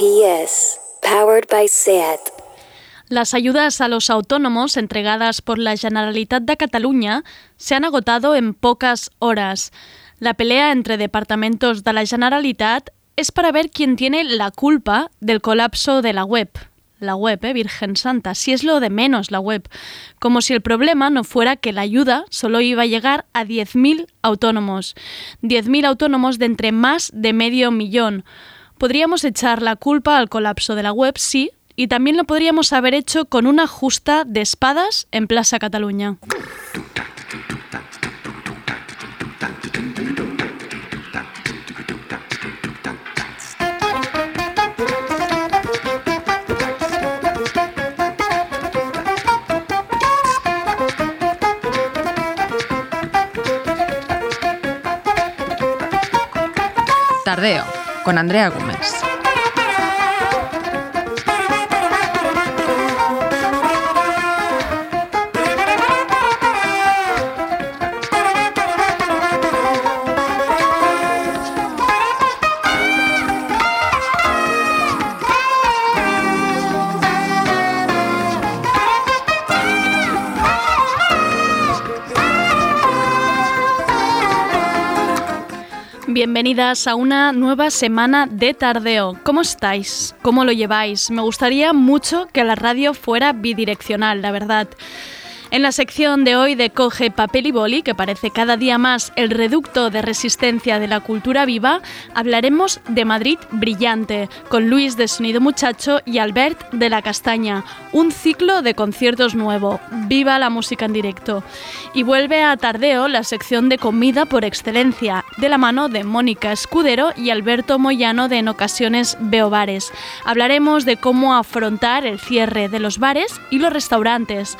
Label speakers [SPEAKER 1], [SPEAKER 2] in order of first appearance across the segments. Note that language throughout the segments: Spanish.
[SPEAKER 1] RPS, powered by SEAT.
[SPEAKER 2] Las ayudas a los autónomos entregadas por la Generalitat de Cataluña se han agotado en pocas horas. La pelea entre departamentos de la Generalitat es para ver quién tiene la culpa del colapso de la web. La web, ¿eh? Virgen Santa, si es lo de menos la web. Como si el problema no fuera que la ayuda solo iba a llegar a 10.000 autónomos. 10.000 autónomos de entre más de medio millón. Podríamos echar la culpa al colapso de la web, sí, y también lo podríamos haber hecho con una justa de espadas en Plaza Cataluña.
[SPEAKER 3] Tardeo, con Andrea Gómez.
[SPEAKER 2] Bienvenidas a una nueva semana de tardeo. ¿Cómo estáis? ¿Cómo lo lleváis? Me gustaría mucho que la radio fuera bidireccional, la verdad. En la sección de hoy de Coge Papel y Boli, que parece cada día más el reducto de resistencia de la cultura viva, hablaremos de Madrid Brillante, con Luis de Sonido Muchacho y Albert de la Castaña, un ciclo de conciertos nuevo. ¡Viva la música en directo! Y vuelve a Tardeo la sección de comida por excelencia, de la mano de Mónica Escudero y Alberto Moyano de En Ocasiones Veo Bares. Hablaremos de cómo afrontar el cierre de los bares y los restaurantes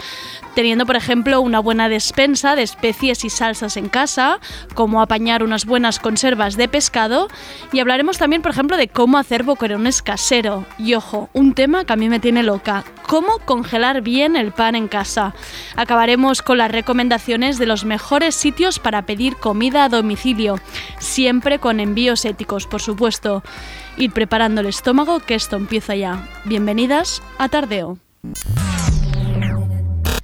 [SPEAKER 2] teniendo por ejemplo una buena despensa de especies y salsas en casa, cómo apañar unas buenas conservas de pescado y hablaremos también por ejemplo de cómo hacer boquerones casero. Y ojo, un tema que a mí me tiene loca, cómo congelar bien el pan en casa. Acabaremos con las recomendaciones de los mejores sitios para pedir comida a domicilio, siempre con envíos éticos, por supuesto. Ir preparando el estómago que esto empieza ya. Bienvenidas a Tardeo.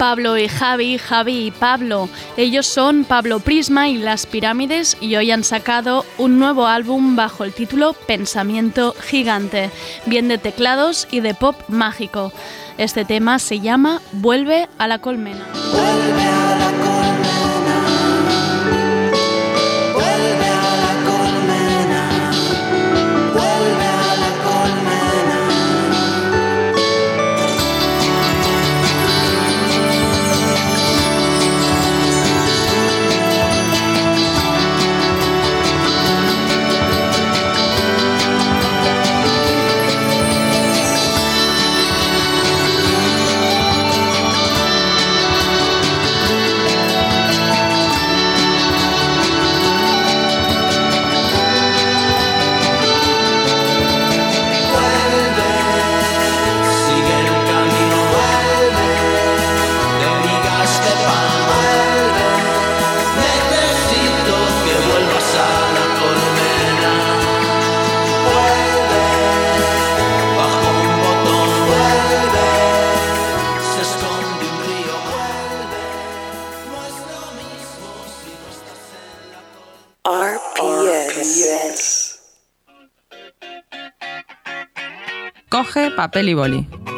[SPEAKER 2] Pablo y Javi, Javi y Pablo. Ellos son Pablo Prisma y Las Pirámides y hoy han sacado un nuevo álbum bajo el título Pensamiento Gigante, bien de teclados y de pop mágico. Este tema se llama Vuelve a la colmena.
[SPEAKER 3] Papel y boli.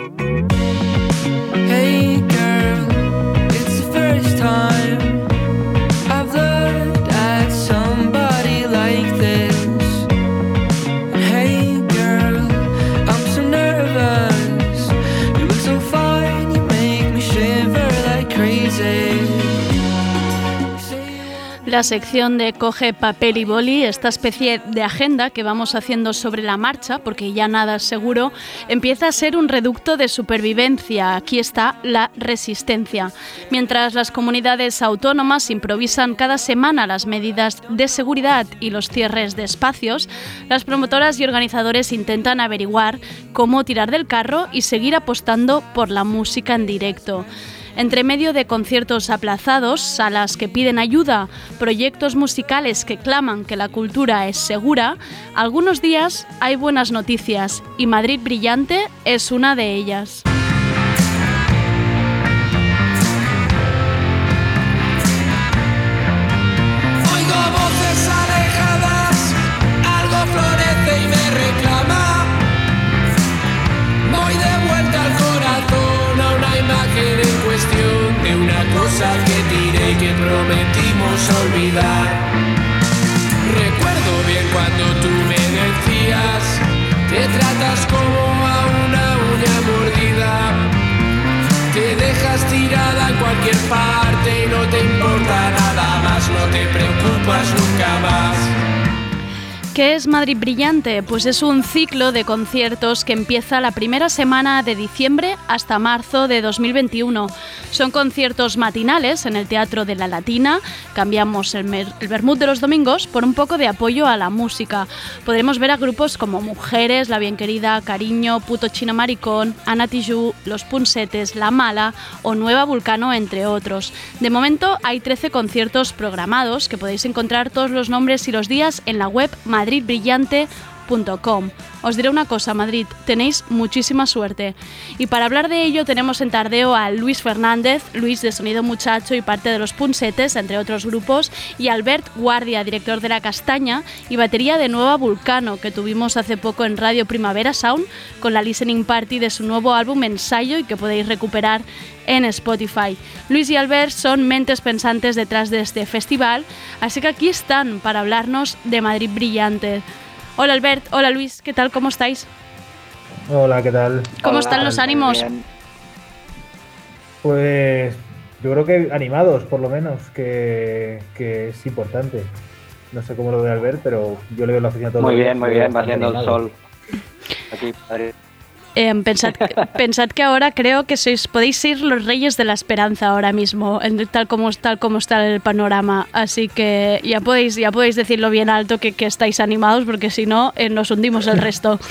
[SPEAKER 2] La sección de Coge papel y boli, esta especie de agenda que vamos haciendo sobre la marcha, porque ya nada es seguro, empieza a ser un reducto de supervivencia. Aquí está la resistencia. Mientras las comunidades autónomas improvisan cada semana las medidas de seguridad y los cierres de espacios, las promotoras y organizadores intentan averiguar cómo tirar del carro y seguir apostando por la música en directo. Entre medio de conciertos aplazados, salas que piden ayuda, proyectos musicales que claman que la cultura es segura, algunos días hay buenas noticias y Madrid Brillante es una de ellas.
[SPEAKER 4] Prometimos olvidar. Recuerdo bien cuando tú me decías que tratas como a una uña mordida. Te dejas tirada en cualquier parte y no te importa nada más, no te preocupas nunca más.
[SPEAKER 2] ¿Qué es Madrid Brillante? Pues es un ciclo de conciertos que empieza la primera semana de diciembre hasta marzo de 2021. Son conciertos matinales en el Teatro de la Latina. Cambiamos el, el vermut de los domingos por un poco de apoyo a la música. Podremos ver a grupos como Mujeres, La Bien Querida, Cariño, Puto Chino Maricón, Ana Tijoux, Los Punsetes, La Mala o Nueva Vulcano, entre otros. De momento hay 13 conciertos programados que podéis encontrar todos los nombres y los días en la web Madrid brillante os diré una cosa, Madrid, tenéis muchísima suerte. Y para hablar de ello tenemos en tardeo a Luis Fernández, Luis de Sonido Muchacho y parte de los Punsetes, entre otros grupos, y Albert Guardia, director de La Castaña y batería de Nueva Vulcano, que tuvimos hace poco en Radio Primavera Sound con la listening party de su nuevo álbum Ensayo y que podéis recuperar en Spotify. Luis y Albert son mentes pensantes detrás de este festival, así que aquí están para hablarnos de Madrid Brillante. Hola Albert, hola Luis, ¿qué tal? ¿Cómo estáis?
[SPEAKER 5] Hola, ¿qué tal?
[SPEAKER 2] ¿Cómo están los ánimos?
[SPEAKER 5] Pues yo creo que animados, por lo menos, que, que es importante. No sé cómo lo ve Albert, pero yo le veo en la oficina todo
[SPEAKER 6] Muy bien, muy bien, va haciendo el sol. Aquí, Madrid.
[SPEAKER 2] Eh, pensad, pensad que ahora creo que sois, podéis ser los reyes de la esperanza ahora mismo, en- tal como, tal como está el panorama. Así que ya podéis, ya podéis decirlo bien alto que, que estáis animados, porque si no, eh, nos hundimos el resto.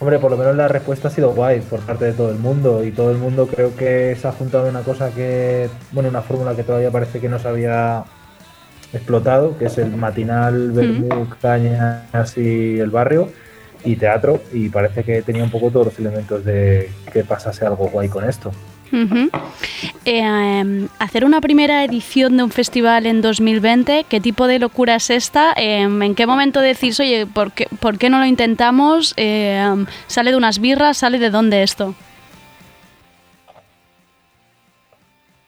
[SPEAKER 5] Hombre, por lo menos la respuesta ha sido guay por parte de todo el mundo y todo el mundo creo que se ha juntado una cosa que, bueno, una fórmula que todavía parece que no se había explotado, que es el matinal, vermú, cañas y el barrio y teatro y parece que tenía un poco todos los elementos de que pasase algo guay con esto.
[SPEAKER 2] Eh, hacer una primera edición de un festival en 2020, ¿qué tipo de locura es esta? Eh, ¿En qué momento decís, oye, ¿por qué, por qué no lo intentamos? Eh, ¿Sale de unas birras? ¿Sale de dónde esto?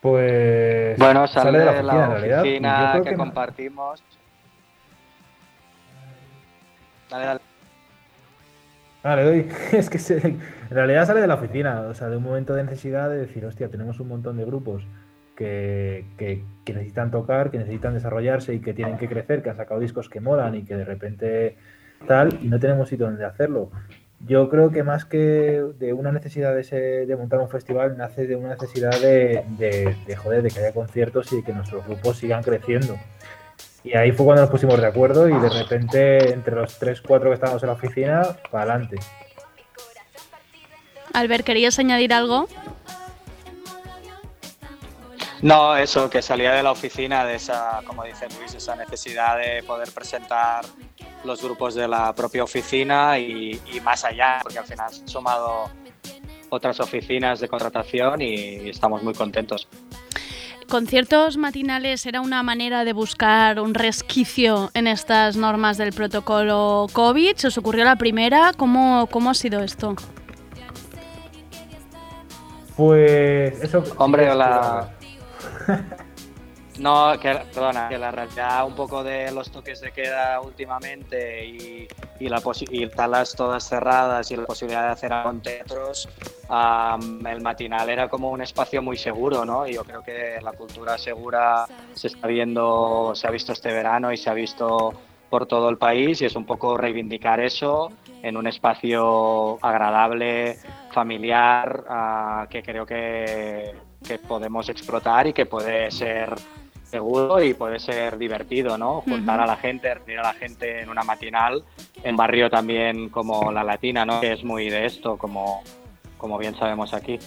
[SPEAKER 5] Pues
[SPEAKER 6] Bueno, sale,
[SPEAKER 5] de la oficina, en
[SPEAKER 6] la
[SPEAKER 5] realidad.
[SPEAKER 6] oficina que,
[SPEAKER 5] que-
[SPEAKER 6] compartimos. Dale, dale.
[SPEAKER 5] Ah, le doy. Es que se- en realidad sale de la oficina, o sea, de un momento de necesidad de decir, hostia, tenemos un montón de grupos que, que- que necesitan tocar, que necesitan desarrollarse y que tienen que crecer, que han sacado discos que molan y que de repente tal, y no tenemos sitio donde hacerlo. Yo creo que más que de una necesidad de, ese- de montar un festival, nace de una necesidad de, de, de, joder, de que haya conciertos y de que nuestros grupos sigan creciendo. Y ahí fue cuando nos pusimos de acuerdo y de repente entre los 3, 4 que estábamos en la oficina, para adelante.
[SPEAKER 2] Albert, ¿querías añadir algo?
[SPEAKER 6] No, eso, que salía de la oficina de esa, como dice Luis, esa necesidad de poder presentar los grupos de la propia oficina y, y más allá, porque al final han sumado otras oficinas de contratación y estamos muy contentos.
[SPEAKER 2] ¿Conciertos matinales era una manera de buscar un resquicio en estas normas del protocolo COVID? ¿Se os ocurrió la primera? ¿Cómo, cómo ha sido esto?
[SPEAKER 5] Pues eso.
[SPEAKER 6] Hombre, la- No, que, perdona, que la realidad un poco de los toques de queda últimamente y, y, la salas todas cerradas y la posibilidad de hacer teatros, am, el matinal era como un espacio muy seguro, ¿no? Y yo creo que la cultura segura se está viendo, se ha visto este verano y se ha visto por todo el país y es un poco reivindicar eso en un espacio agradable, familiar, ah, que creo que, que podemos explotar y que puede ser seguro y puede ser divertido, ¿no? Juntar a la gente, reunir a la gente en una matinal, en barrio también como la latina, ¿no? Que es muy de esto, como, como bien sabemos aquí.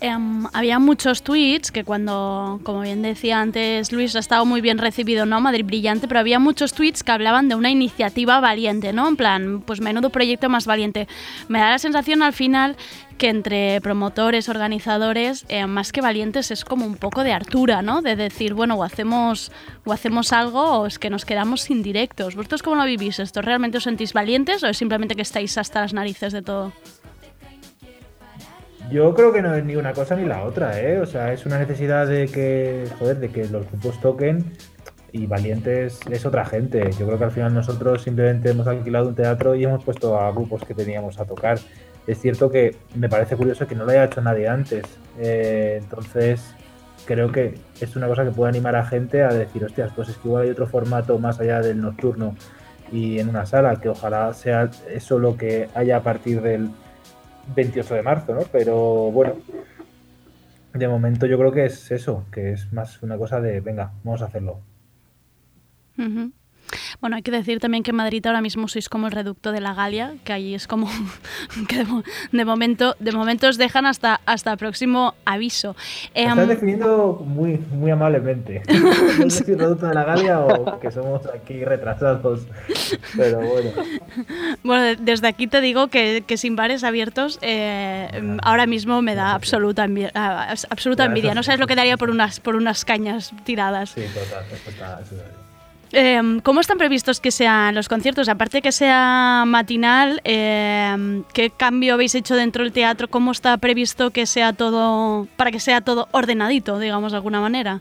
[SPEAKER 2] Em, había muchos tweets que cuando, como bien decía antes Luis, ha estado muy bien recibido, ¿no? Madrid Brillante, pero había muchos tweets que hablaban de una iniciativa valiente, ¿no? En plan, pues menudo proyecto más valiente. Me da la sensación al final que entre promotores, organizadores, eh, más que valientes es como un poco de hartura, ¿no? De decir, bueno, o hacemos, o hacemos algo o es que nos quedamos sin directos. ¿Vosotros cómo lo vivís esto? ¿Realmente os sentís valientes o es simplemente que estáis hasta las narices de todo?
[SPEAKER 5] Yo creo que no es ni una cosa ni la otra, ¿eh? O sea, es una necesidad de que, joder, de que los grupos toquen y Valientes es otra gente. Yo creo que al final nosotros simplemente hemos alquilado un teatro y hemos puesto a grupos que teníamos a tocar. Es cierto que me parece curioso que no lo haya hecho nadie antes. Eh, entonces, creo que es una cosa que puede animar a gente a decir, hostias, pues es que igual hay otro formato más allá del nocturno y en una sala, que ojalá sea eso lo que haya a partir del 28 de marzo, ¿no? Pero bueno, de momento yo creo que es eso, que es más una cosa de, venga, vamos a hacerlo.
[SPEAKER 2] Bueno, hay que decir también que en Madrid ahora mismo sois como el reducto de la Galia, que allí es como que de, de momento de momento os dejan hasta hasta próximo aviso.
[SPEAKER 5] Lo
[SPEAKER 2] Em,
[SPEAKER 5] estás definiendo muy, muy amablemente. No sé si es producto de la Galia o que somos aquí retrasados. Pero bueno.
[SPEAKER 2] bueno, de- desde aquí te digo que, que sin bares abiertos eh, ahora mismo me da absoluta envidia, absoluta envidia. No sabes lo que daría por unas por unas cañas tiradas.
[SPEAKER 5] Sí, total, eso está,
[SPEAKER 2] Em, ¿Cómo están previstos que sean los conciertos? Aparte que sea matinal, em, ¿qué cambio habéis hecho dentro del teatro? ¿Cómo está previsto que sea todo, para que sea todo ordenadito, digamos de alguna manera?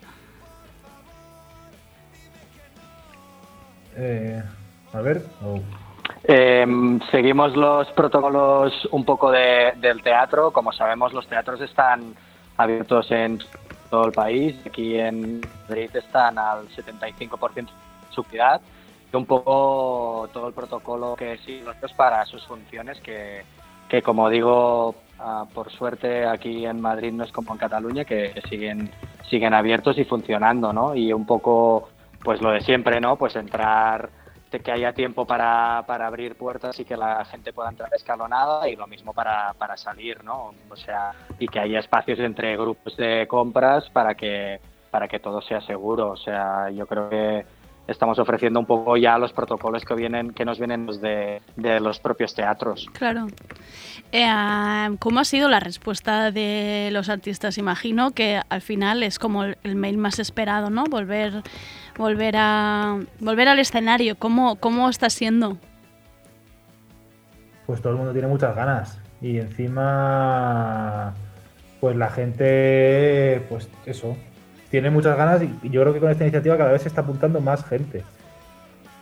[SPEAKER 5] Eh, a ver, oh,
[SPEAKER 6] Eh, seguimos los protocolos un poco de- del teatro. Como sabemos, los teatros están abiertos en todo el país. Aquí en Madrid están al 75% capacidad. Y un poco todo el protocolo que siguen nosotros para sus funciones, que, que como digo, ah, por suerte aquí en Madrid no es como en Cataluña, que siguen, siguen abiertos y funcionando, ¿no? Y un poco, pues lo de siempre, ¿no? Pues entrar que haya tiempo para, para abrir puertas y que la gente pueda entrar escalonada y lo mismo para, para salir, ¿no? O sea, y que haya espacios entre grupos de compras para que, para que todo sea seguro. O sea, yo creo que estamos ofreciendo un poco ya los protocolos que vienen, que nos vienen los de, de los propios teatros.
[SPEAKER 2] Claro. Eh, ¿Cómo ha sido la respuesta de los artistas? Imagino que al final es como el, el mail más esperado, ¿no? Volver, volver a volver al escenario. ¿Cómo, cómo está siendo?
[SPEAKER 5] pues todo el mundo tiene muchas ganas. Y encima, pues la gente, pues eso, tiene muchas ganas y yo creo que con esta iniciativa cada vez se está apuntando más gente.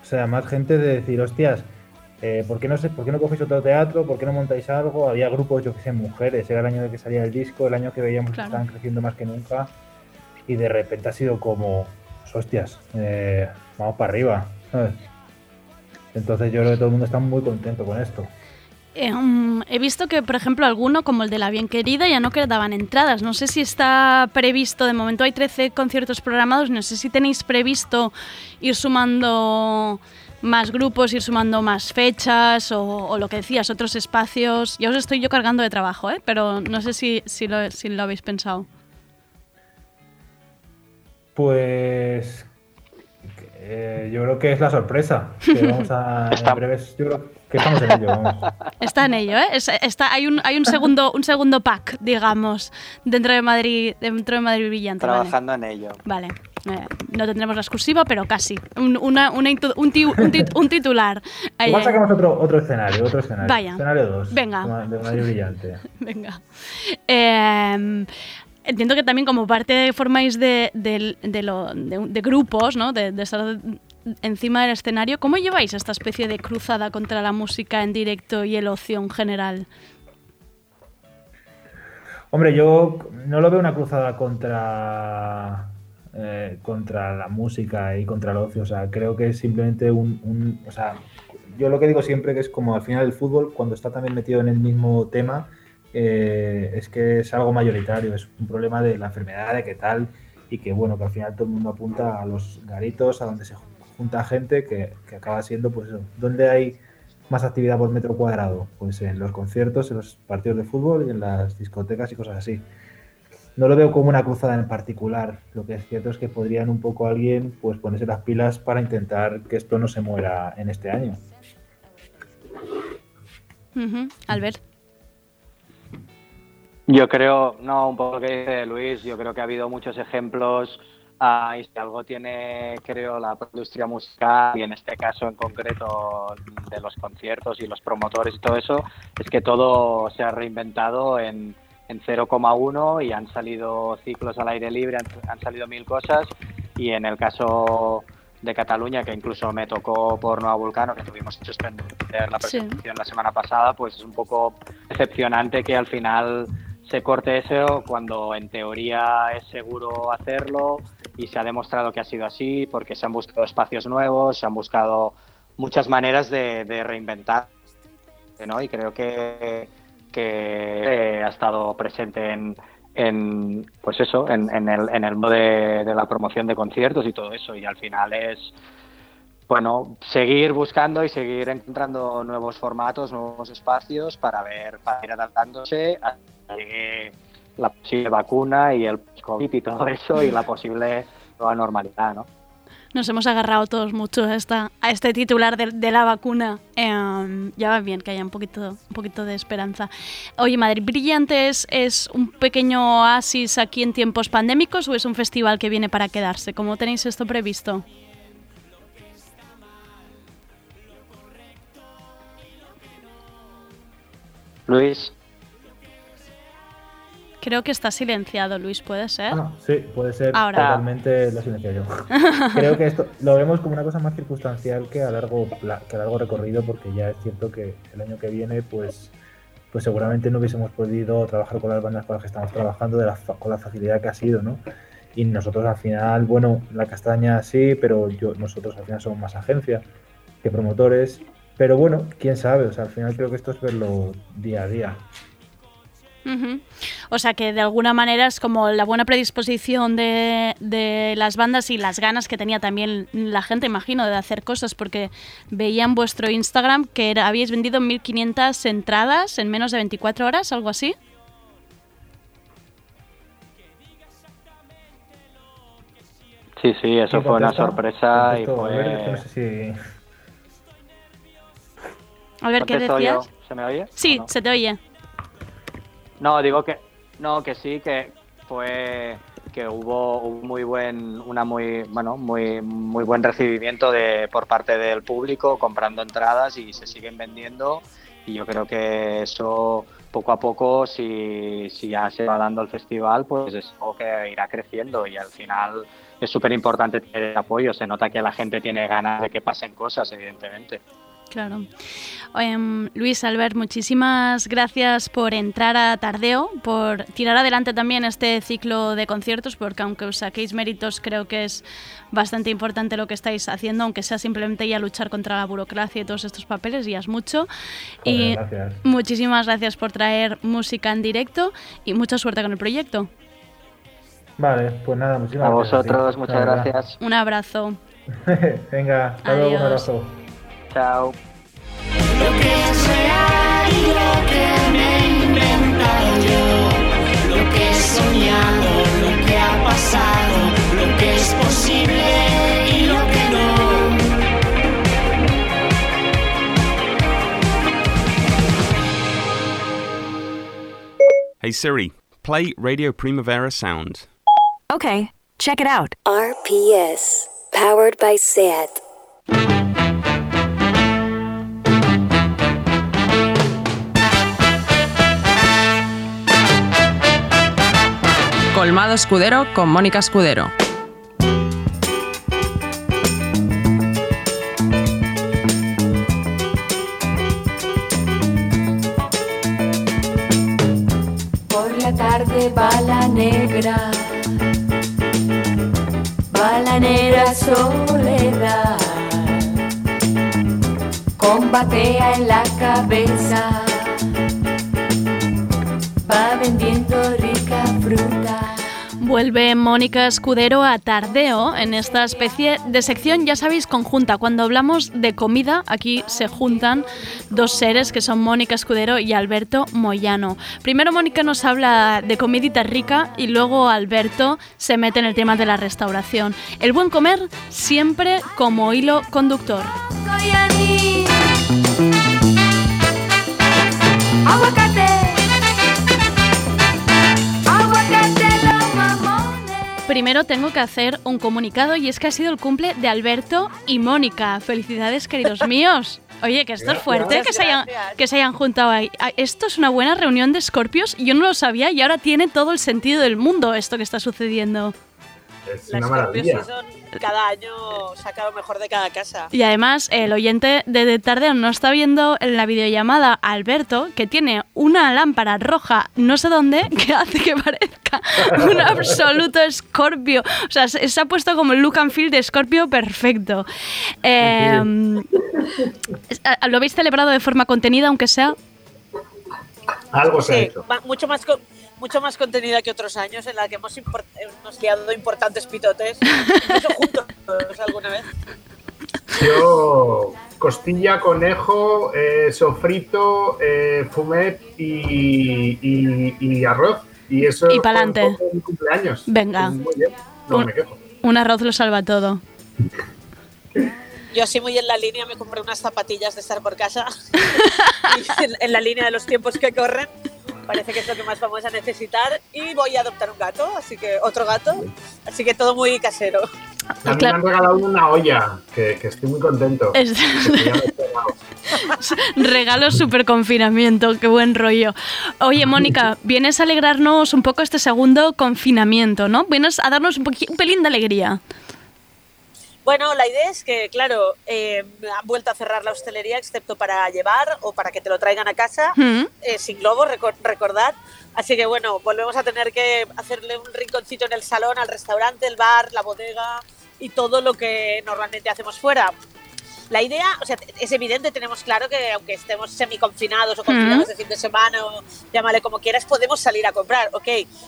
[SPEAKER 5] O sea, más gente de decir, hostias, eh, ¿por, qué no ¿por qué no cogéis otro teatro? ¿Por qué no montáis algo? Había grupos, yo que sé, mujeres, era el año de que salía el disco, el año que veíamos
[SPEAKER 2] Claro.
[SPEAKER 5] que estaban creciendo más que nunca. Y de repente ha sido como, pues, hostias, eh, vamos para arriba. ¿sabes? Entonces yo creo que todo el mundo está muy contento con esto.
[SPEAKER 2] Eh, mm, he visto que, por ejemplo, alguno, como el de La Bien Querida, ya no quedaban entradas. No sé si está previsto, de momento hay 13 conciertos programados, no sé si tenéis previsto ir sumando más grupos, ir sumando más fechas o, o lo que decías, otros espacios. Ya os estoy yo cargando de trabajo, ¿eh? pero no sé si, si, lo, si lo habéis pensado.
[SPEAKER 5] Pues eh, yo creo que es la sorpresa. Que vamos a, en
[SPEAKER 6] Está-
[SPEAKER 5] breves, yo creo que estamos en ello. Vamos.
[SPEAKER 2] Está en ello, ¿eh? Es- está, hay un, hay un, segundo, un segundo pack, digamos, dentro de Madrid, dentro de Madrid Brillante. ¿vale?
[SPEAKER 6] Trabajando en ello.
[SPEAKER 2] Vale, eh, no tendremos la exclusiva, pero casi. Un, una, un, ti- un tit- un titular. Ahí,
[SPEAKER 5] Igual sacamos otro, otro escenario, otro escenario.
[SPEAKER 2] Vaya.
[SPEAKER 5] Escenario 2.
[SPEAKER 2] Venga.
[SPEAKER 5] De Madrid Brillante.
[SPEAKER 2] Venga. Eh, entiendo que también como parte formáis de, de, de lo- de- de grupos, ¿no? De, de estar encima del escenario. ¿Cómo lleváis esta especie de cruzada contra la música en directo y el ocio en general?
[SPEAKER 5] Hombre, yo no lo veo una cruzada contra, eh, contra la música y contra el ocio. O sea, creo que es simplemente un, O sea, yo lo que digo siempre que es como al final el fútbol, cuando está también metido en el mismo tema, eh, es que es algo mayoritario, es un problema de la enfermedad, de qué tal, y que bueno, que al final todo el mundo apunta a los garitos, a donde se junta gente, que, que acaba siendo pues eso, donde hay más actividad por metro cuadrado? Pues en los conciertos, en los partidos de fútbol y en las discotecas y cosas así. No lo veo como una cruzada en particular. Lo que es cierto es que podrían un poco alguien pues ponerse las pilas para intentar que esto no se muera en este año.
[SPEAKER 2] Albert.
[SPEAKER 6] Yo creo, no, un poco lo que dice Luis, yo creo que ha habido muchos ejemplos ah, y si algo tiene, creo, la industria musical y en este caso en concreto de los conciertos y los promotores y todo eso, es que todo se ha reinventado en, en 0,1 y han salido ciclos al aire libre, han, han salido mil cosas y en el caso de Cataluña, que incluso me tocó por Nueva Vulcano, que tuvimos que suspender la
[SPEAKER 2] Sí.
[SPEAKER 6] presentación la semana pasada, pues es un poco decepcionante que al final se corte eso cuando en teoría es seguro hacerlo y se ha demostrado que ha sido así porque se han buscado espacios nuevos, se han buscado muchas maneras de, reinventar. Y creo que, que eh, ha estado presente en, en pues eso, en, el, en el mundo de, la promoción de conciertos y todo eso. Y al final es bueno, seguir buscando y seguir encontrando nuevos formatos, nuevos espacios para ver, para ir adaptándose a que la posible vacuna y el COVID y todo eso y la posible nueva normalidad, ¿no?
[SPEAKER 2] Nos hemos agarrado todos mucho a, esta, a este titular de, de la vacuna. Eh, ya va bien que haya un poquito, un poquito de esperanza. Oye, Madrid Brillante es, es un pequeño oasis aquí en tiempos pandémicos o es un festival que viene para quedarse? ¿Cómo tenéis esto previsto?
[SPEAKER 6] Luis,
[SPEAKER 2] Creo que está silenciado, Luis, ¿puede ser?
[SPEAKER 5] Ah, sí, puede ser
[SPEAKER 2] Ahora.
[SPEAKER 5] totalmente lo silencio yo. Creo que esto lo vemos como una cosa más circunstancial que a largo pla- que a largo recorrido, porque ya es cierto que el año que viene, pues, pues seguramente no hubiésemos podido trabajar con las bandas con las que estamos trabajando de la, con la facilidad que ha sido, ¿no? Y nosotros al final, bueno, la castaña sí, pero yo, nosotros al final somos más agencia que promotores. Pero bueno, quién sabe, o sea, al final creo que esto es verlo día a día.
[SPEAKER 2] O sea que de alguna manera es como la buena predisposición de, de las bandas y las ganas que tenía también la gente, imagino, de hacer cosas, porque veía en vuestro Instagram que era- habíais vendido 1.500 entradas en menos de 24 horas, algo así.
[SPEAKER 6] sí, sí, eso
[SPEAKER 5] ¿Quién
[SPEAKER 6] fue una sorpresa y fue...
[SPEAKER 5] no sé si...
[SPEAKER 2] A ver, ¿qué decías?
[SPEAKER 6] ¿Se me oye?
[SPEAKER 2] Sí, se te oye.
[SPEAKER 6] No, digo que no, que sí, que fue que hubo un muy buen, una muy, bueno, muy, muy buen recibimiento de por parte del público comprando entradas y se siguen vendiendo y yo creo que eso poco a poco, si, si ya se va dando el festival, pues es algo que irá creciendo y al final es súper importante tener apoyo. Se nota que la gente tiene ganas de que pasen cosas, evidentemente.
[SPEAKER 2] Claro. Em, Luis Albert, muchísimas gracias por entrar a Tardeo, por tirar adelante también este ciclo de conciertos, porque aunque os saquéis méritos, creo que es bastante importante lo que estáis haciendo, aunque sea simplemente ya luchar contra la burocracia y todos estos papeles, ya es mucho. y
[SPEAKER 5] gracias.
[SPEAKER 2] muchísimas gracias por traer música en directo y mucha suerte con el proyecto.
[SPEAKER 5] Vale, pues nada, muchísimas
[SPEAKER 6] A
[SPEAKER 5] gracias.
[SPEAKER 6] vosotros,
[SPEAKER 5] sí,
[SPEAKER 6] muchas gracias.
[SPEAKER 2] Un abrazo.
[SPEAKER 5] Venga, hasta luego, un abrazo.
[SPEAKER 6] Chao.
[SPEAKER 7] Lo que es real y lo que me he inventado yo, lo que he soñado, lo que ha pasado, lo que es posible y lo que no.
[SPEAKER 8] Hey Siri, play Radio Primavera Sound.
[SPEAKER 9] Okay, check it out.
[SPEAKER 1] RPS, powered by SAT.
[SPEAKER 3] Colmado Escudero con Mónica Escudero.
[SPEAKER 7] Por la tarde va la negra, va la negra soledad, combatea en la cabeza, va vendiendo rica fruta.
[SPEAKER 2] Vuelve Mónica Escudero a Tardeo en esta especie de sección, ya sabéis, conjunta. Cuando hablamos de comida, aquí se juntan dos seres que son Mónica Escudero y Alberto Moyano. Primero Mónica nos habla de comidita rica y luego Alberto se mete en el tema de la restauración. El buen comer siempre como hilo conductor. Primero tengo que hacer un comunicado y es que ha sido el cumple de Alberto y Mónica. Felicidades, queridos míos. Oye, que esto es fuerte, que se, hayan, que se hayan juntado ahí. Ah, Esto es una buena reunión de escorpios. Yo no lo sabía y ahora tiene todo el sentido del mundo esto que está sucediendo.
[SPEAKER 5] Es
[SPEAKER 10] Las
[SPEAKER 5] una maravilla.
[SPEAKER 10] Season cada año saca lo mejor de cada casa.
[SPEAKER 2] Y además, el oyente de, de Tardeo no está viendo en la videollamada a Alberto, que tiene una lámpara roja, no sé dónde, que hace que parezca un absoluto escorpio. O sea, se, se ha puesto como el look and feel de escorpio perfecto. Eh, ¿Lo habéis celebrado de forma contenida, aunque sea?
[SPEAKER 5] Algo se ha hecho.
[SPEAKER 10] mucho más mucho más contenida que otros años en la que hemos, import- hemos liado importantes pitotes, incluso juntos alguna vez.
[SPEAKER 5] Yo, costilla, conejo, eh, sofrito, eh, fumet y, y- y arroz. Y eso
[SPEAKER 2] Y pa'lante.
[SPEAKER 5] un poco mi cumpleaños.
[SPEAKER 2] Venga.
[SPEAKER 5] Muy bien, no
[SPEAKER 2] Un-
[SPEAKER 5] me quejo.
[SPEAKER 2] Un arroz lo salva todo.
[SPEAKER 10] Yo así muy en la línea me compré unas zapatillas de estar por casa en la línea de los tiempos que corren. Parece que es lo que más vamos a necesitar y voy a adoptar un gato, así que otro gato, así que todo muy casero.
[SPEAKER 5] A mí
[SPEAKER 2] Claro.
[SPEAKER 5] me han regalado una olla, que, que estoy muy contento.
[SPEAKER 2] Es-. Regalo super confinamiento, qué buen rollo. Oye, Mónica, vienes a alegrarnos un poco este segundo confinamiento, ¿no? Vienes a darnos un, un pelín de alegría.
[SPEAKER 10] Bueno, la idea es que, claro, eh, han vuelto a cerrar la hostelería, excepto para llevar o para que te lo traigan a casa,
[SPEAKER 2] Mm.
[SPEAKER 10] eh, sin globo, recor- recordad. Así que, bueno, volvemos a tener que hacerle un rinconcito en el salón, al restaurante, el bar, la bodega y todo lo que normalmente hacemos fuera. La idea, o sea, es evidente, tenemos claro que aunque estemos semiconfinados o confinados
[SPEAKER 2] Mm.
[SPEAKER 10] de fin de semana o llámale como quieras, podemos salir a comprar, ok.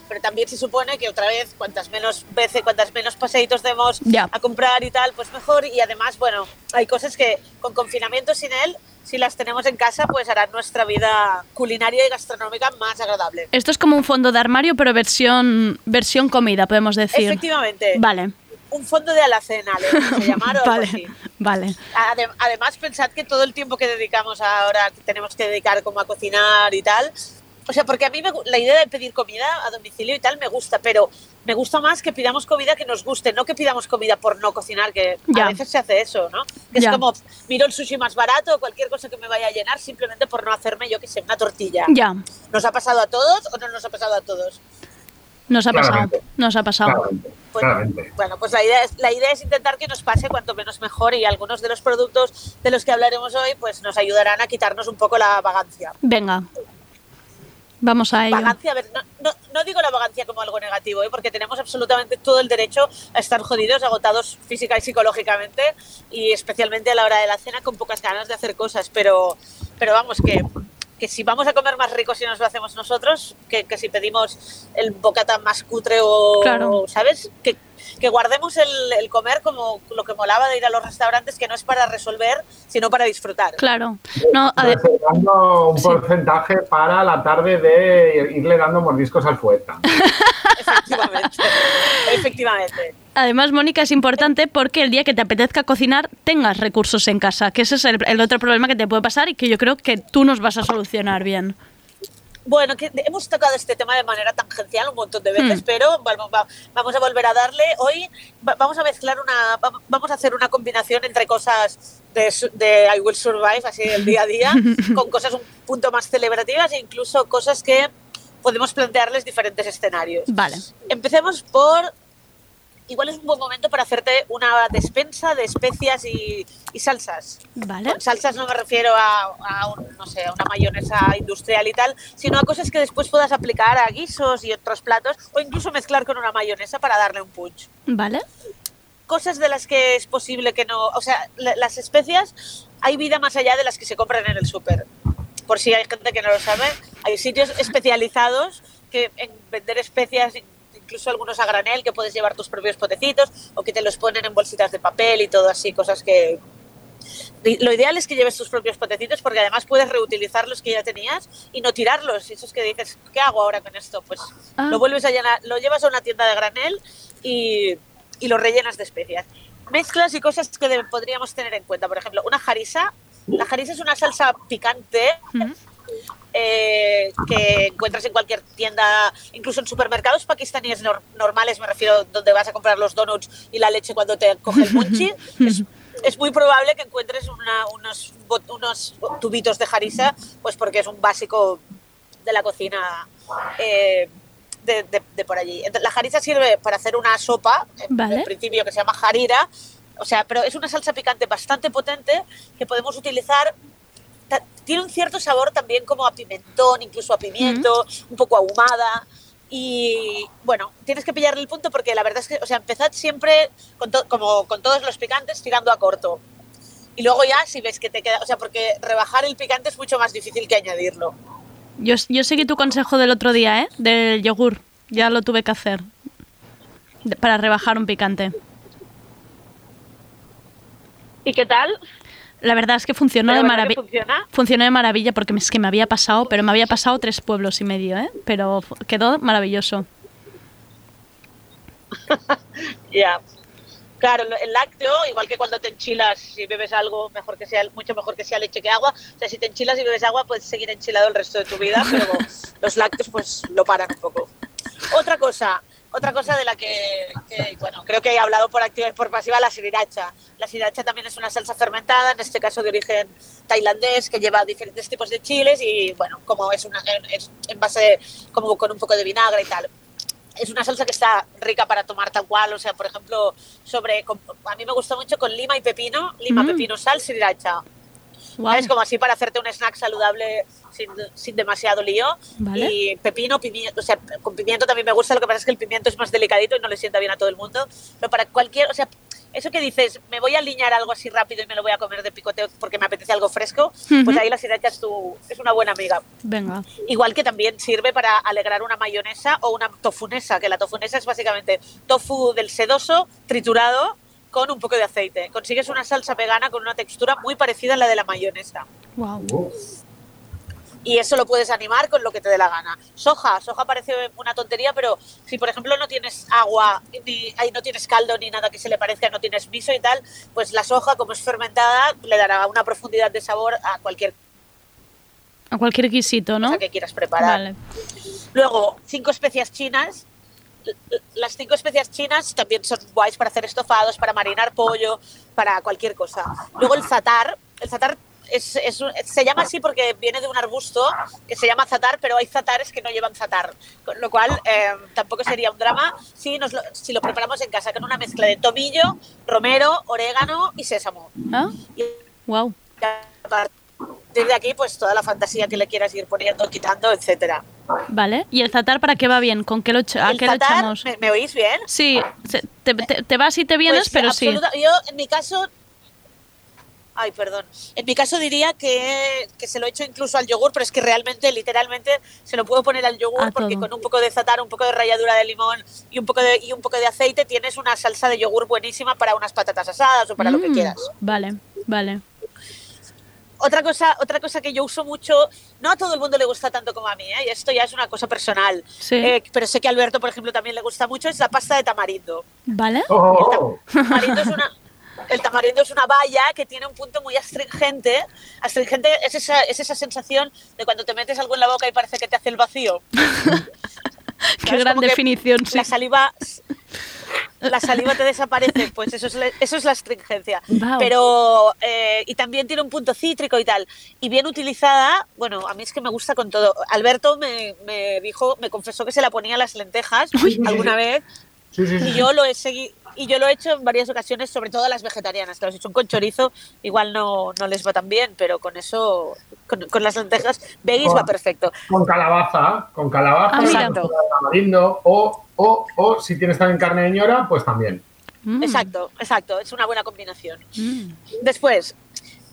[SPEAKER 10] Pero también se supone que otra vez, cuantas menos veces, cuantas menos paseitos demos
[SPEAKER 2] Ya.
[SPEAKER 10] a comprar y tal, pues mejor. Y además, bueno, hay cosas que con confinamiento sin él, si las tenemos en casa, pues harán nuestra vida culinaria y gastronómica más agradable.
[SPEAKER 2] Esto es como un fondo de armario, pero versión, versión comida, podemos decir.
[SPEAKER 10] Efectivamente,
[SPEAKER 2] Vale,
[SPEAKER 10] un fondo de alacena, le vamos a llamar o algo
[SPEAKER 2] vale,
[SPEAKER 10] así.
[SPEAKER 2] vale.
[SPEAKER 10] Adem- Además, pensad que todo el tiempo que dedicamos ahora, que tenemos que dedicar como a cocinar y tal, o sea, porque a mí me la idea de pedir comida a domicilio y tal me gusta, pero me gusta más que pidamos comida que nos guste, no que pidamos comida por no cocinar, que
[SPEAKER 2] Ya.
[SPEAKER 10] a veces se hace eso, ¿no? Que
[SPEAKER 2] Ya.
[SPEAKER 10] es como, miro el sushi más barato o cualquier cosa que me vaya a llenar simplemente por no hacerme, yo que sé, una tortilla.
[SPEAKER 2] Ya,
[SPEAKER 10] ¿Nos ha pasado a todos o no nos ha pasado a todos?
[SPEAKER 2] Nos ha pasado,
[SPEAKER 5] Claramente.
[SPEAKER 2] nos ha pasado.
[SPEAKER 5] Claramente, claramente.
[SPEAKER 10] Bueno, pues la idea, es, la idea es intentar que nos pase cuanto menos mejor y algunos de los productos de los que hablaremos hoy pues nos ayudarán a quitarnos un poco la vagancia.
[SPEAKER 2] Venga, vamos a ello.
[SPEAKER 10] Vagancia, a ver, no, no, no digo la vagancia como algo negativo, ¿eh? porque tenemos absolutamente todo el derecho a estar jodidos, agotados física y psicológicamente y especialmente a la hora de la cena con pocas ganas de hacer cosas, pero, pero vamos, que, que si vamos a comer más rico si nos lo hacemos nosotros, que, que si pedimos el bocata más cutre o,
[SPEAKER 2] Claro.
[SPEAKER 10] ¿sabes? Que, que guardemos el, el comer como lo que molaba de ir a los restaurantes, que no es para resolver, sino para disfrutar.
[SPEAKER 2] Claro. No,
[SPEAKER 5] Reservando un
[SPEAKER 2] Sí.
[SPEAKER 5] porcentaje para la tarde de irle dando mordiscos al poeta.
[SPEAKER 10] Efectivamente. Efectivamente.
[SPEAKER 2] Además, Mónica, es importante porque el día que te apetezca cocinar tengas recursos en casa, que ese es el, el otro problema que te puede pasar y que yo creo que tú nos vas a solucionar bien.
[SPEAKER 10] Bueno, que hemos tocado este tema de manera tangencial un montón de veces,
[SPEAKER 2] Hmm.
[SPEAKER 10] pero bueno, va- vamos a volver a darle. Hoy va- vamos a mezclar una, va- vamos a hacer una combinación entre cosas de, de I Will Survive, así el día a día, con cosas un punto más celebrativas e incluso cosas que podemos plantearles diferentes escenarios.
[SPEAKER 2] Vale.
[SPEAKER 10] Empecemos por. Igual es un buen momento para hacerte una despensa de especias y, y salsas.
[SPEAKER 2] Vale.
[SPEAKER 10] Con salsas no me refiero a, a un- no sé, a una mayonesa industrial y tal, sino a cosas que después puedas aplicar a guisos y otros platos, o incluso mezclar con una mayonesa para darle un punch
[SPEAKER 2] Vale.
[SPEAKER 10] cosas de las que es posible que no. O sea, la- las especias, hay vida más allá de las que se compran en el súper. Por si hay gente que no lo sabe, hay sitios especializados que en vender especias, incluso algunos a granel, que puedes llevar tus propios potecitos o que te los ponen en bolsitas de papel y todo así, cosas que. Lo ideal es que lleves tus propios potecitos porque además puedes reutilizar los que ya tenías y no tirarlos. Y eso es que dices, ¿qué hago ahora con esto? Pues
[SPEAKER 2] Ah.
[SPEAKER 10] lo vuelves a llenar, lo llevas a una tienda de granel y, y lo rellenas de especias. Mezclas y cosas que podríamos tener en cuenta. Por ejemplo, una jarisa. La jarisa es una salsa picante eh, que encuentras en cualquier tienda, incluso en supermercados pakistaníes nor- normales, me refiero donde vas a comprar los donuts y la leche cuando te coge el munchi. es, es muy probable que encuentres una- unos, unos tubitos de harissa, pues porque es un básico de la cocina eh, de, de- de por allí. La harissa sirve para hacer una sopa, en,
[SPEAKER 2] Vale.
[SPEAKER 10] en principio que se llama harira, o sea, pero es una salsa picante bastante potente que podemos utilizar. Tiene un cierto sabor también como a pimentón, incluso a pimiento, un poco ahumada. Y bueno, tienes que pillarle el punto porque la verdad es que, o sea, empezad siempre, con como con todos los picantes, tirando a corto. Y luego ya, si ves que te queda, o sea, porque rebajar el picante es mucho más difícil que añadirlo.
[SPEAKER 2] Yo, yo seguí tu consejo del otro día, ¿eh? Del yogur. Ya lo tuve que hacer. De- para rebajar un picante.
[SPEAKER 10] ¿Y qué tal?
[SPEAKER 2] La verdad es que funcionó
[SPEAKER 10] ¿Pero
[SPEAKER 2] de maravilla.
[SPEAKER 10] funciona?
[SPEAKER 2] Funcionó de maravilla porque es que me había pasado, pero me había pasado tres pueblos y medio, ¿eh? Pero quedó maravilloso.
[SPEAKER 10] Ya. Claro, el lácteo, igual que cuando te enchilas, si bebes algo, mejor que sea, mucho mejor que sea leche que agua. O sea, si te enchilas y bebes agua, puedes seguir enchilado el resto de tu vida, pero los lácteos pues lo paran un poco. Otra cosa, otra cosa de la que, que, bueno, creo que he hablado por activa y por pasiva, la sriracha. La sriracha también es una salsa fermentada, en este caso de origen tailandés, que lleva diferentes tipos de chiles y, bueno, como es, una, es en base, como con un poco de vinagre y tal es una salsa que está rica para tomar tal cual, o sea, por ejemplo, sobre a mí me gusta mucho con lima y pepino, lima,
[SPEAKER 2] Mm.
[SPEAKER 10] pepino, sal, sriracha.
[SPEAKER 2] Guau.
[SPEAKER 10] Es como así para hacerte un snack saludable sin, sin demasiado lío.
[SPEAKER 2] Vale.
[SPEAKER 10] Y pepino, pimiento, o sea, con pimiento también me gusta, lo que pasa es que el pimiento es más delicadito y no le sienta bien a todo el mundo. Pero para cualquier, o sea, eso que dices, me voy a alinear algo así rápido y me lo voy a comer de picoteo porque me apetece algo fresco, pues
[SPEAKER 2] Ujú.
[SPEAKER 10] ahí la sriracha es, tu, es una buena amiga.
[SPEAKER 2] Venga.
[SPEAKER 10] Igual que también sirve para alegrar una mayonesa o una tofunesa, que la tofunesa es básicamente tofu del sedoso triturado con un poco de aceite. Consigues una salsa vegana con una textura muy parecida a la de la mayonesa.
[SPEAKER 2] Wow.
[SPEAKER 10] Y eso lo puedes animar con lo que te dé la gana. Soja, soja parece una tontería, pero si por ejemplo no tienes agua, ni ahí no tienes caldo ni nada que se le parezca, no tienes miso y tal, pues la soja, como es fermentada, le dará una profundidad de sabor a cualquier
[SPEAKER 2] A cualquier guisito, ¿no?
[SPEAKER 10] cosa que quieras preparar.
[SPEAKER 2] Vale.
[SPEAKER 10] Luego, cinco especias chinas. Las cinco especias chinas también son guays para hacer estofados, para marinar pollo, para cualquier cosa. Luego el zatar. El zatar es, es un- se llama así porque viene de un arbusto que se llama zatar, pero hay zatares que no llevan zatar. Con lo cual, eh, tampoco sería un drama si, nos lo, si lo preparamos en casa con una mezcla de tomillo, romero, orégano y sésamo.
[SPEAKER 2] ¿Ah?
[SPEAKER 10] Y
[SPEAKER 2] Wow.
[SPEAKER 10] A partir de aquí, pues toda la fantasía que le quieras ir poniendo, quitando, etcétera.
[SPEAKER 2] Vale. ¿Y el zatar para qué va bien? ¿Con qué lo, ¿A
[SPEAKER 10] El
[SPEAKER 2] qué lo echamos?
[SPEAKER 10] ¿me, me oís bien?
[SPEAKER 2] Sí, te, te- te vas y te vienes,
[SPEAKER 10] Pues,
[SPEAKER 2] pero sí.
[SPEAKER 10] Yo, en mi caso. Ay, perdón. En mi caso diría que, que se lo echo incluso al yogur, pero es que realmente, literalmente, se lo puedo poner al yogur
[SPEAKER 2] A
[SPEAKER 10] porque
[SPEAKER 2] todo.
[SPEAKER 10] con un poco de zatar, un poco de ralladura de limón y un poco de, y un poco de aceite tienes una salsa de yogur buenísima para unas patatas asadas o para lo que
[SPEAKER 2] Mm,
[SPEAKER 10] quieras.
[SPEAKER 2] Vale, vale.
[SPEAKER 10] Otra cosa, otra cosa que yo uso mucho, no a todo el mundo le gusta tanto como a mí, ¿eh? y esto ya es una cosa personal,
[SPEAKER 2] Sí.
[SPEAKER 10] eh, pero sé que a Alberto, por ejemplo, también le gusta mucho, es la pasta de tamarindo.
[SPEAKER 2] ¿Vale?
[SPEAKER 5] Oh,
[SPEAKER 10] El tamarindo es una, el tamarindo es una valla que tiene un punto muy astringente. Astringente es esa, es esa sensación de cuando te metes algo en la boca y parece que te hace el vacío.
[SPEAKER 2] Qué gran
[SPEAKER 10] que
[SPEAKER 2] definición, sí.
[SPEAKER 10] La saliva, la saliva te desaparece, pues eso es, la- eso es la astringencia. Pero, eh, y también tiene un punto cítrico y tal. Y bien utilizada, bueno, a mí es que me gusta con todo. Alberto me, me dijo, me confesó que se la ponía a las lentejas alguna vez.
[SPEAKER 11] Sí, sí, sí.
[SPEAKER 10] Y yo lo he seguido. Y yo lo he hecho en varias ocasiones, sobre todo a las vegetarianas, que los he hecho con chorizo, igual no, no les va tan bien, pero con eso, con, con las lentejas
[SPEAKER 11] Con-
[SPEAKER 10] va perfecto.
[SPEAKER 11] Con calabaza, con calabaza,
[SPEAKER 10] Ah,
[SPEAKER 11] con tamarindo, o, o, o si tienes también carne de ñora, pues también.
[SPEAKER 2] Mm.
[SPEAKER 10] Exacto, exacto, es una buena combinación. Después,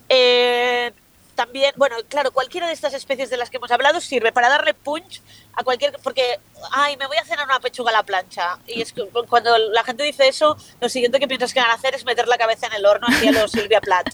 [SPEAKER 10] eh, también, bueno, claro, cualquiera de estas especies de las que hemos hablado sirve para darle punch a cualquier, porque, ay, me voy a cenar una pechuga a la plancha. Y es que cuando la gente dice eso, lo siguiente que piensas que van a hacer es meter la cabeza en el horno, así a lo Silvia Plath.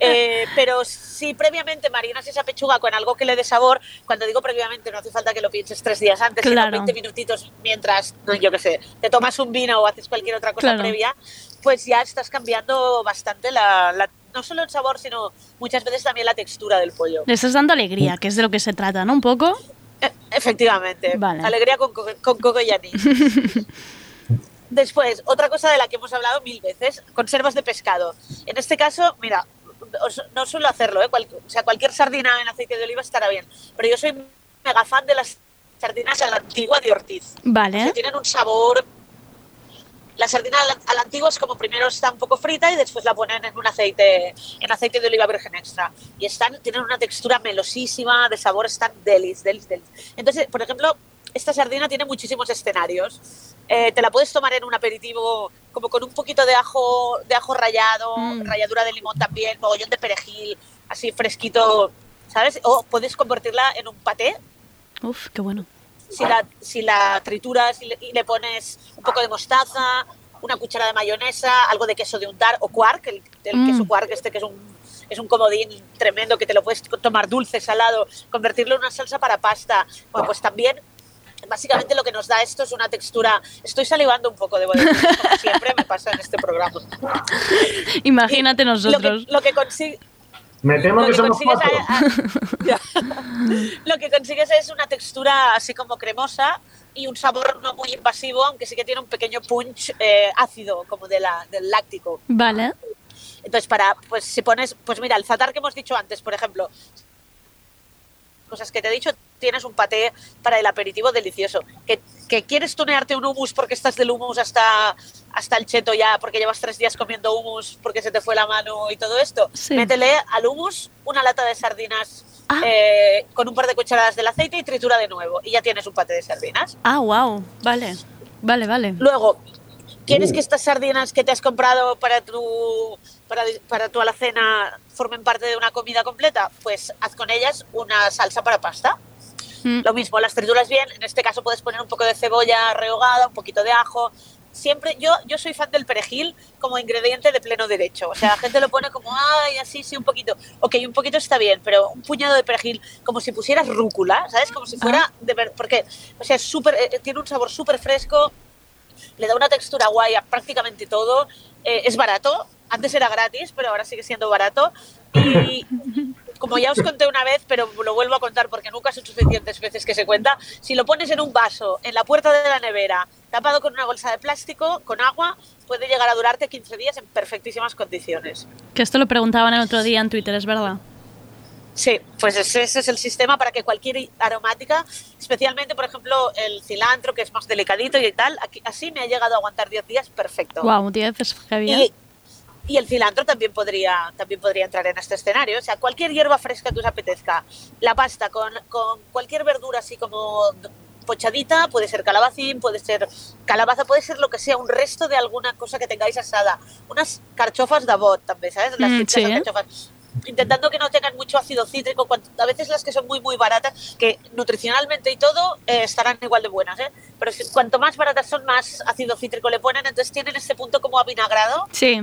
[SPEAKER 10] Eh, pero si previamente marinas esa pechuga con algo que le dé sabor, cuando digo previamente no hace falta que lo pienses tres días antes,
[SPEAKER 2] Claro.
[SPEAKER 10] sino 20 minutitos mientras, yo qué sé, te tomas un vino o haces cualquier otra cosa
[SPEAKER 2] Claro.
[SPEAKER 10] previa, pues ya estás cambiando bastante la, la- no solo el sabor, sino muchas veces también la textura del pollo.
[SPEAKER 2] Le estás dando alegría, que es de lo que se trata, ¿no? Un poco.
[SPEAKER 10] E- Efectivamente.
[SPEAKER 2] Vale.
[SPEAKER 10] Alegría con, co- con coco y. Después, otra cosa de la que hemos hablado mil veces, conservas de pescado. En este caso, mira, os- no suelo hacerlo, ¿eh? Cual- o sea, cualquier sardina en aceite de oliva estará bien, pero yo soy mega fan de las sardinas a la antigua de Ortiz.
[SPEAKER 2] Vale.
[SPEAKER 10] Que tienen un sabor... La sardina a la, a la antigua es como primero está un poco frita y después la ponen en un aceite, en aceite de oliva virgen extra. Y están, tienen una textura melosísima, de sabor, están delis, delis, delis. Entonces, por ejemplo, esta sardina tiene muchísimos escenarios. Eh, te la puedes tomar en un aperitivo como con un poquito de ajo, de ajo rallado,
[SPEAKER 2] Mm.
[SPEAKER 10] ralladura de limón también, mogollón de perejil, así fresquito, ¿sabes? O puedes convertirla en un paté
[SPEAKER 2] Uf, qué bueno.
[SPEAKER 10] si la, si la trituras y le, y le pones un poco de mostaza, una cuchara de mayonesa, algo de queso de untar o quark, el, el
[SPEAKER 2] Mm.
[SPEAKER 10] queso quark este que es un, es un comodín tremendo que te lo puedes tomar dulce, salado, convertirlo en una salsa para pasta. Bueno, pues también, básicamente lo que nos da esto es una textura... Estoy salivando un poco, debo decir, como siempre me pasa en este programa.
[SPEAKER 2] Imagínate
[SPEAKER 10] Lo que,
[SPEAKER 2] nosotros.
[SPEAKER 10] lo que consigue...
[SPEAKER 11] Me temo
[SPEAKER 10] Lo
[SPEAKER 11] que
[SPEAKER 10] que
[SPEAKER 11] somos
[SPEAKER 10] consigues
[SPEAKER 11] cuatro.
[SPEAKER 10] Ya. Lo que consigues es una textura así como cremosa y un sabor no muy invasivo, aunque sí que tiene un pequeño punch eh, ácido, como de la, del láctico.
[SPEAKER 2] Vale.
[SPEAKER 10] Entonces, para, pues si pones, pues mira, el zatar que hemos dicho antes, por ejemplo, cosas que te he dicho, tienes un paté para el aperitivo delicioso. Que, que quieres tunearte un hummus porque estás del hummus hasta, hasta el cheto ya, porque llevas tres días comiendo hummus porque se te fue la mano y todo esto.
[SPEAKER 2] Sí.
[SPEAKER 10] Métele al hummus una lata de sardinas
[SPEAKER 2] Ah.
[SPEAKER 10] eh, con un par de cucharadas del aceite y tritura de nuevo. Y ya tienes un paté de sardinas.
[SPEAKER 2] Ah, wow. Vale. Vale, vale.
[SPEAKER 10] Luego, ¿quieres
[SPEAKER 11] Uh.
[SPEAKER 10] que estas sardinas que te has comprado para tu, para, para tu alacena formen parte de una comida completa? Pues haz con ellas una salsa para pasta.
[SPEAKER 2] Mm.
[SPEAKER 10] Lo mismo, las trituras bien. En este caso puedes poner un poco de cebolla rehogada, un poquito de ajo. Siempre, yo, yo soy fan del perejil como ingrediente de pleno derecho. O sea, la gente lo pone como, ay, así, sí, un poquito. Ok, un poquito está bien, pero un puñado de perejil, como si pusieras rúcula, ¿sabes? Como si fuera de ver, porque, o sea, es súper, eh, tiene un sabor súper fresco, le da una textura guay a prácticamente todo. eh, es barato, antes era gratis, pero ahora sigue siendo barato. Y como ya os conté una vez, pero lo vuelvo a contar porque nunca son suficientes veces que se cuenta, si lo pones en un vaso, en la puerta de la nevera, tapado con una bolsa de plástico, con agua, puede llegar a durarte 15 días en perfectísimas condiciones.
[SPEAKER 2] Que esto lo preguntaban el otro día en Twitter, es verdad.
[SPEAKER 10] Sí, pues ese, es el sistema para que cualquier aromática, especialmente por ejemplo el cilantro, que es más delicadito y tal, aquí- así me ha llegado a aguantar 10 días perfecto.
[SPEAKER 2] Wow, 10 es.
[SPEAKER 10] Y,
[SPEAKER 2] ¿eh?
[SPEAKER 10] Y el cilantro también podría, también podría entrar en este escenario. O sea, cualquier hierba fresca que os apetezca. La pasta con, con cualquier verdura así como pochadita, puede ser calabacín, puede ser calabaza, puede ser lo que sea, un resto de alguna cosa que tengáis asada. Unas carchofas de bot también, ¿sabes? Las
[SPEAKER 2] Mm, sí.
[SPEAKER 10] carchofas. Intentando que no tengan mucho ácido cítrico, a veces las que son muy muy baratas, que nutricionalmente y todo eh, estarán igual de buenas, ¿eh? pero cuanto más baratas son, más ácido cítrico le ponen, entonces tienen este punto como avinagrado,
[SPEAKER 2] Sí,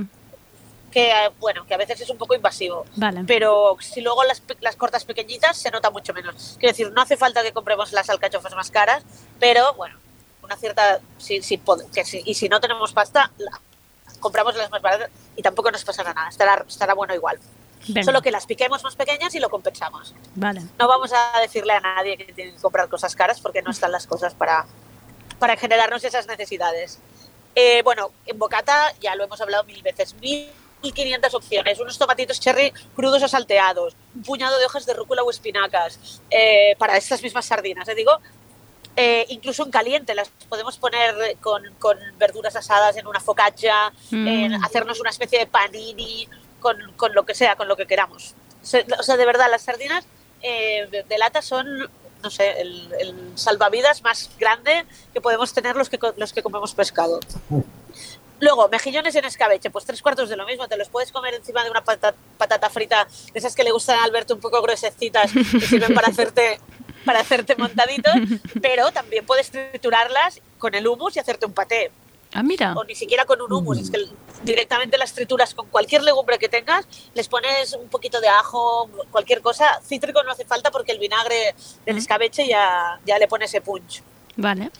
[SPEAKER 10] que bueno, que a veces es un poco invasivo.
[SPEAKER 2] vale.
[SPEAKER 10] Pero si luego las, las cortas pequeñitas se nota mucho menos. Quiero decir, no hace falta que compremos las alcachofas más caras, pero bueno, una cierta... Si, si que si- y si no tenemos pasta, la- compramos las más baratas y tampoco nos pasará nada, estará, estará bueno igual.
[SPEAKER 2] Venga,
[SPEAKER 10] Solo que las piquemos más pequeñas y lo compensamos.
[SPEAKER 2] Vale.
[SPEAKER 10] No vamos a decirle a nadie que tiene que comprar cosas caras porque no están las cosas para, para generarnos esas necesidades. Eh, bueno, en bocata ya lo hemos hablado mil veces. 1500 opciones, unos tomatitos cherry crudos o salteados, un puñado de hojas de rúcula o espinacas, eh, para estas mismas sardinas, ¿eh? digo, eh, incluso en caliente, las podemos poner con, con verduras asadas en una focaccia,
[SPEAKER 2] Mm.
[SPEAKER 10] en hacernos una especie de panini, con, con lo que sea, con lo que queramos. O sea, de verdad, las sardinas eh, de, de lata son, no sé, el, el salvavidas más grande que podemos tener los que, los que comemos pescado. Luego, mejillones en escabeche, pues tres cuartos de lo mismo, te los puedes comer encima de una patata, patata frita, de esas que le gustan a Alberto un poco gruesecitas y sirven para hacerte, para hacerte montaditos, pero también puedes triturarlas con el hummus y hacerte un paté.
[SPEAKER 2] Ah, mira.
[SPEAKER 10] O ni siquiera con un hummus, es que directamente las trituras con cualquier legumbre que tengas, les pones un poquito de ajo, cualquier cosa. Cítrico no hace falta porque el vinagre del escabeche ya, ya le pone ese punch.
[SPEAKER 2] Vale.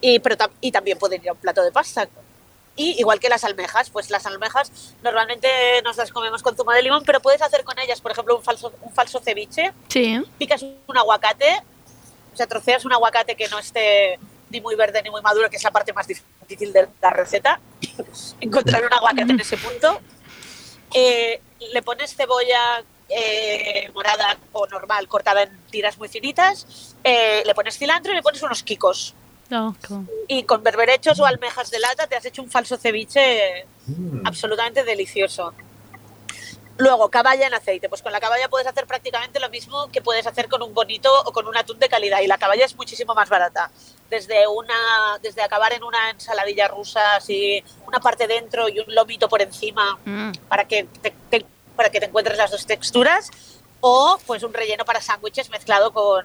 [SPEAKER 10] Y, pero, y también pueden ir a un plato de pasta. Y igual que las almejas, pues las almejas normalmente nos las comemos con zumo de limón, pero puedes hacer con ellas, por ejemplo, un falso, un falso ceviche.
[SPEAKER 2] Sí.
[SPEAKER 10] Picas un aguacate, o sea, troceas un aguacate que no esté ni muy verde ni muy maduro, que es la parte más difícil de la receta. Encontrar un aguacate en ese punto. Eh, le pones cebolla eh, morada o normal, cortada en tiras muy finitas. eh, le pones cilantro y le pones unos quicos Y con berberechos o almejas de lata te has hecho un falso ceviche
[SPEAKER 11] Mm.
[SPEAKER 10] absolutamente delicioso. Luego, caballa en aceite. Pues con la caballa puedes hacer prácticamente lo mismo que puedes hacer con un bonito o con un atún de calidad. Y la caballa es muchísimo más barata. Desde, una, desde acabar en una ensaladilla rusa, así, una parte dentro y un lomito por encima
[SPEAKER 2] Mm.
[SPEAKER 10] para que te, te- para que te encuentres las dos texturas. O pues un relleno para sándwiches mezclado con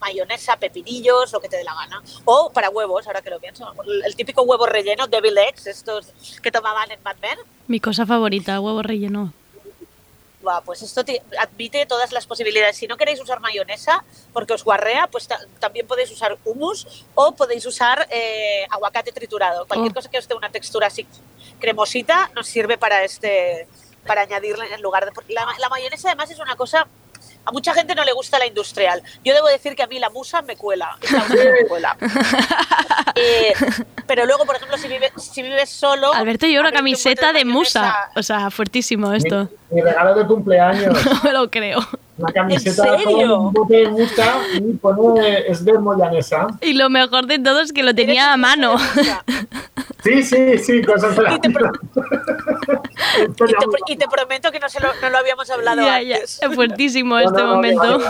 [SPEAKER 10] mayonesa, pepinillos, lo que te dé la gana. O para huevos, ahora que lo pienso. El, típico huevo relleno, devil eggs, estos que tomaban en Mad Men.
[SPEAKER 2] Mi cosa favorita, huevo relleno.
[SPEAKER 10] Buah, pues esto te admite todas las posibilidades. Si no queréis usar mayonesa porque os guarrea, pues ta- también podéis usar hummus o podéis usar eh, aguacate triturado. Cualquier
[SPEAKER 2] Oh.
[SPEAKER 10] cosa que os dé una textura así cremosita nos sirve para este para añadirle en lugar de porque la, la mayonesa además es una cosa a mucha gente no le gusta la industrial. Yo debo decir que a mí la musa me cuela. Es la única que me cuela. Eh, pero luego, por ejemplo, si, vive- si vives solo...
[SPEAKER 2] Alberto lleva una camiseta de musa. O sea, fuertísimo esto.
[SPEAKER 11] Mi regalo de cumpleaños,
[SPEAKER 2] No me lo creo.
[SPEAKER 11] una camiseta
[SPEAKER 10] ¿En serio?
[SPEAKER 11] con un bote de musa y pone es de moyanesa.
[SPEAKER 2] Y lo mejor de todo es que lo tenía a mano.
[SPEAKER 11] Sí, sí, sí, cosas de la
[SPEAKER 10] Y te pro- Y
[SPEAKER 11] Historia
[SPEAKER 10] te,
[SPEAKER 11] muy
[SPEAKER 10] y te prometo que no, se lo, no lo habíamos hablado
[SPEAKER 2] Ya, ya.
[SPEAKER 10] antes.
[SPEAKER 2] Es fuertísimo
[SPEAKER 11] No,
[SPEAKER 2] este
[SPEAKER 11] no,
[SPEAKER 2] momento.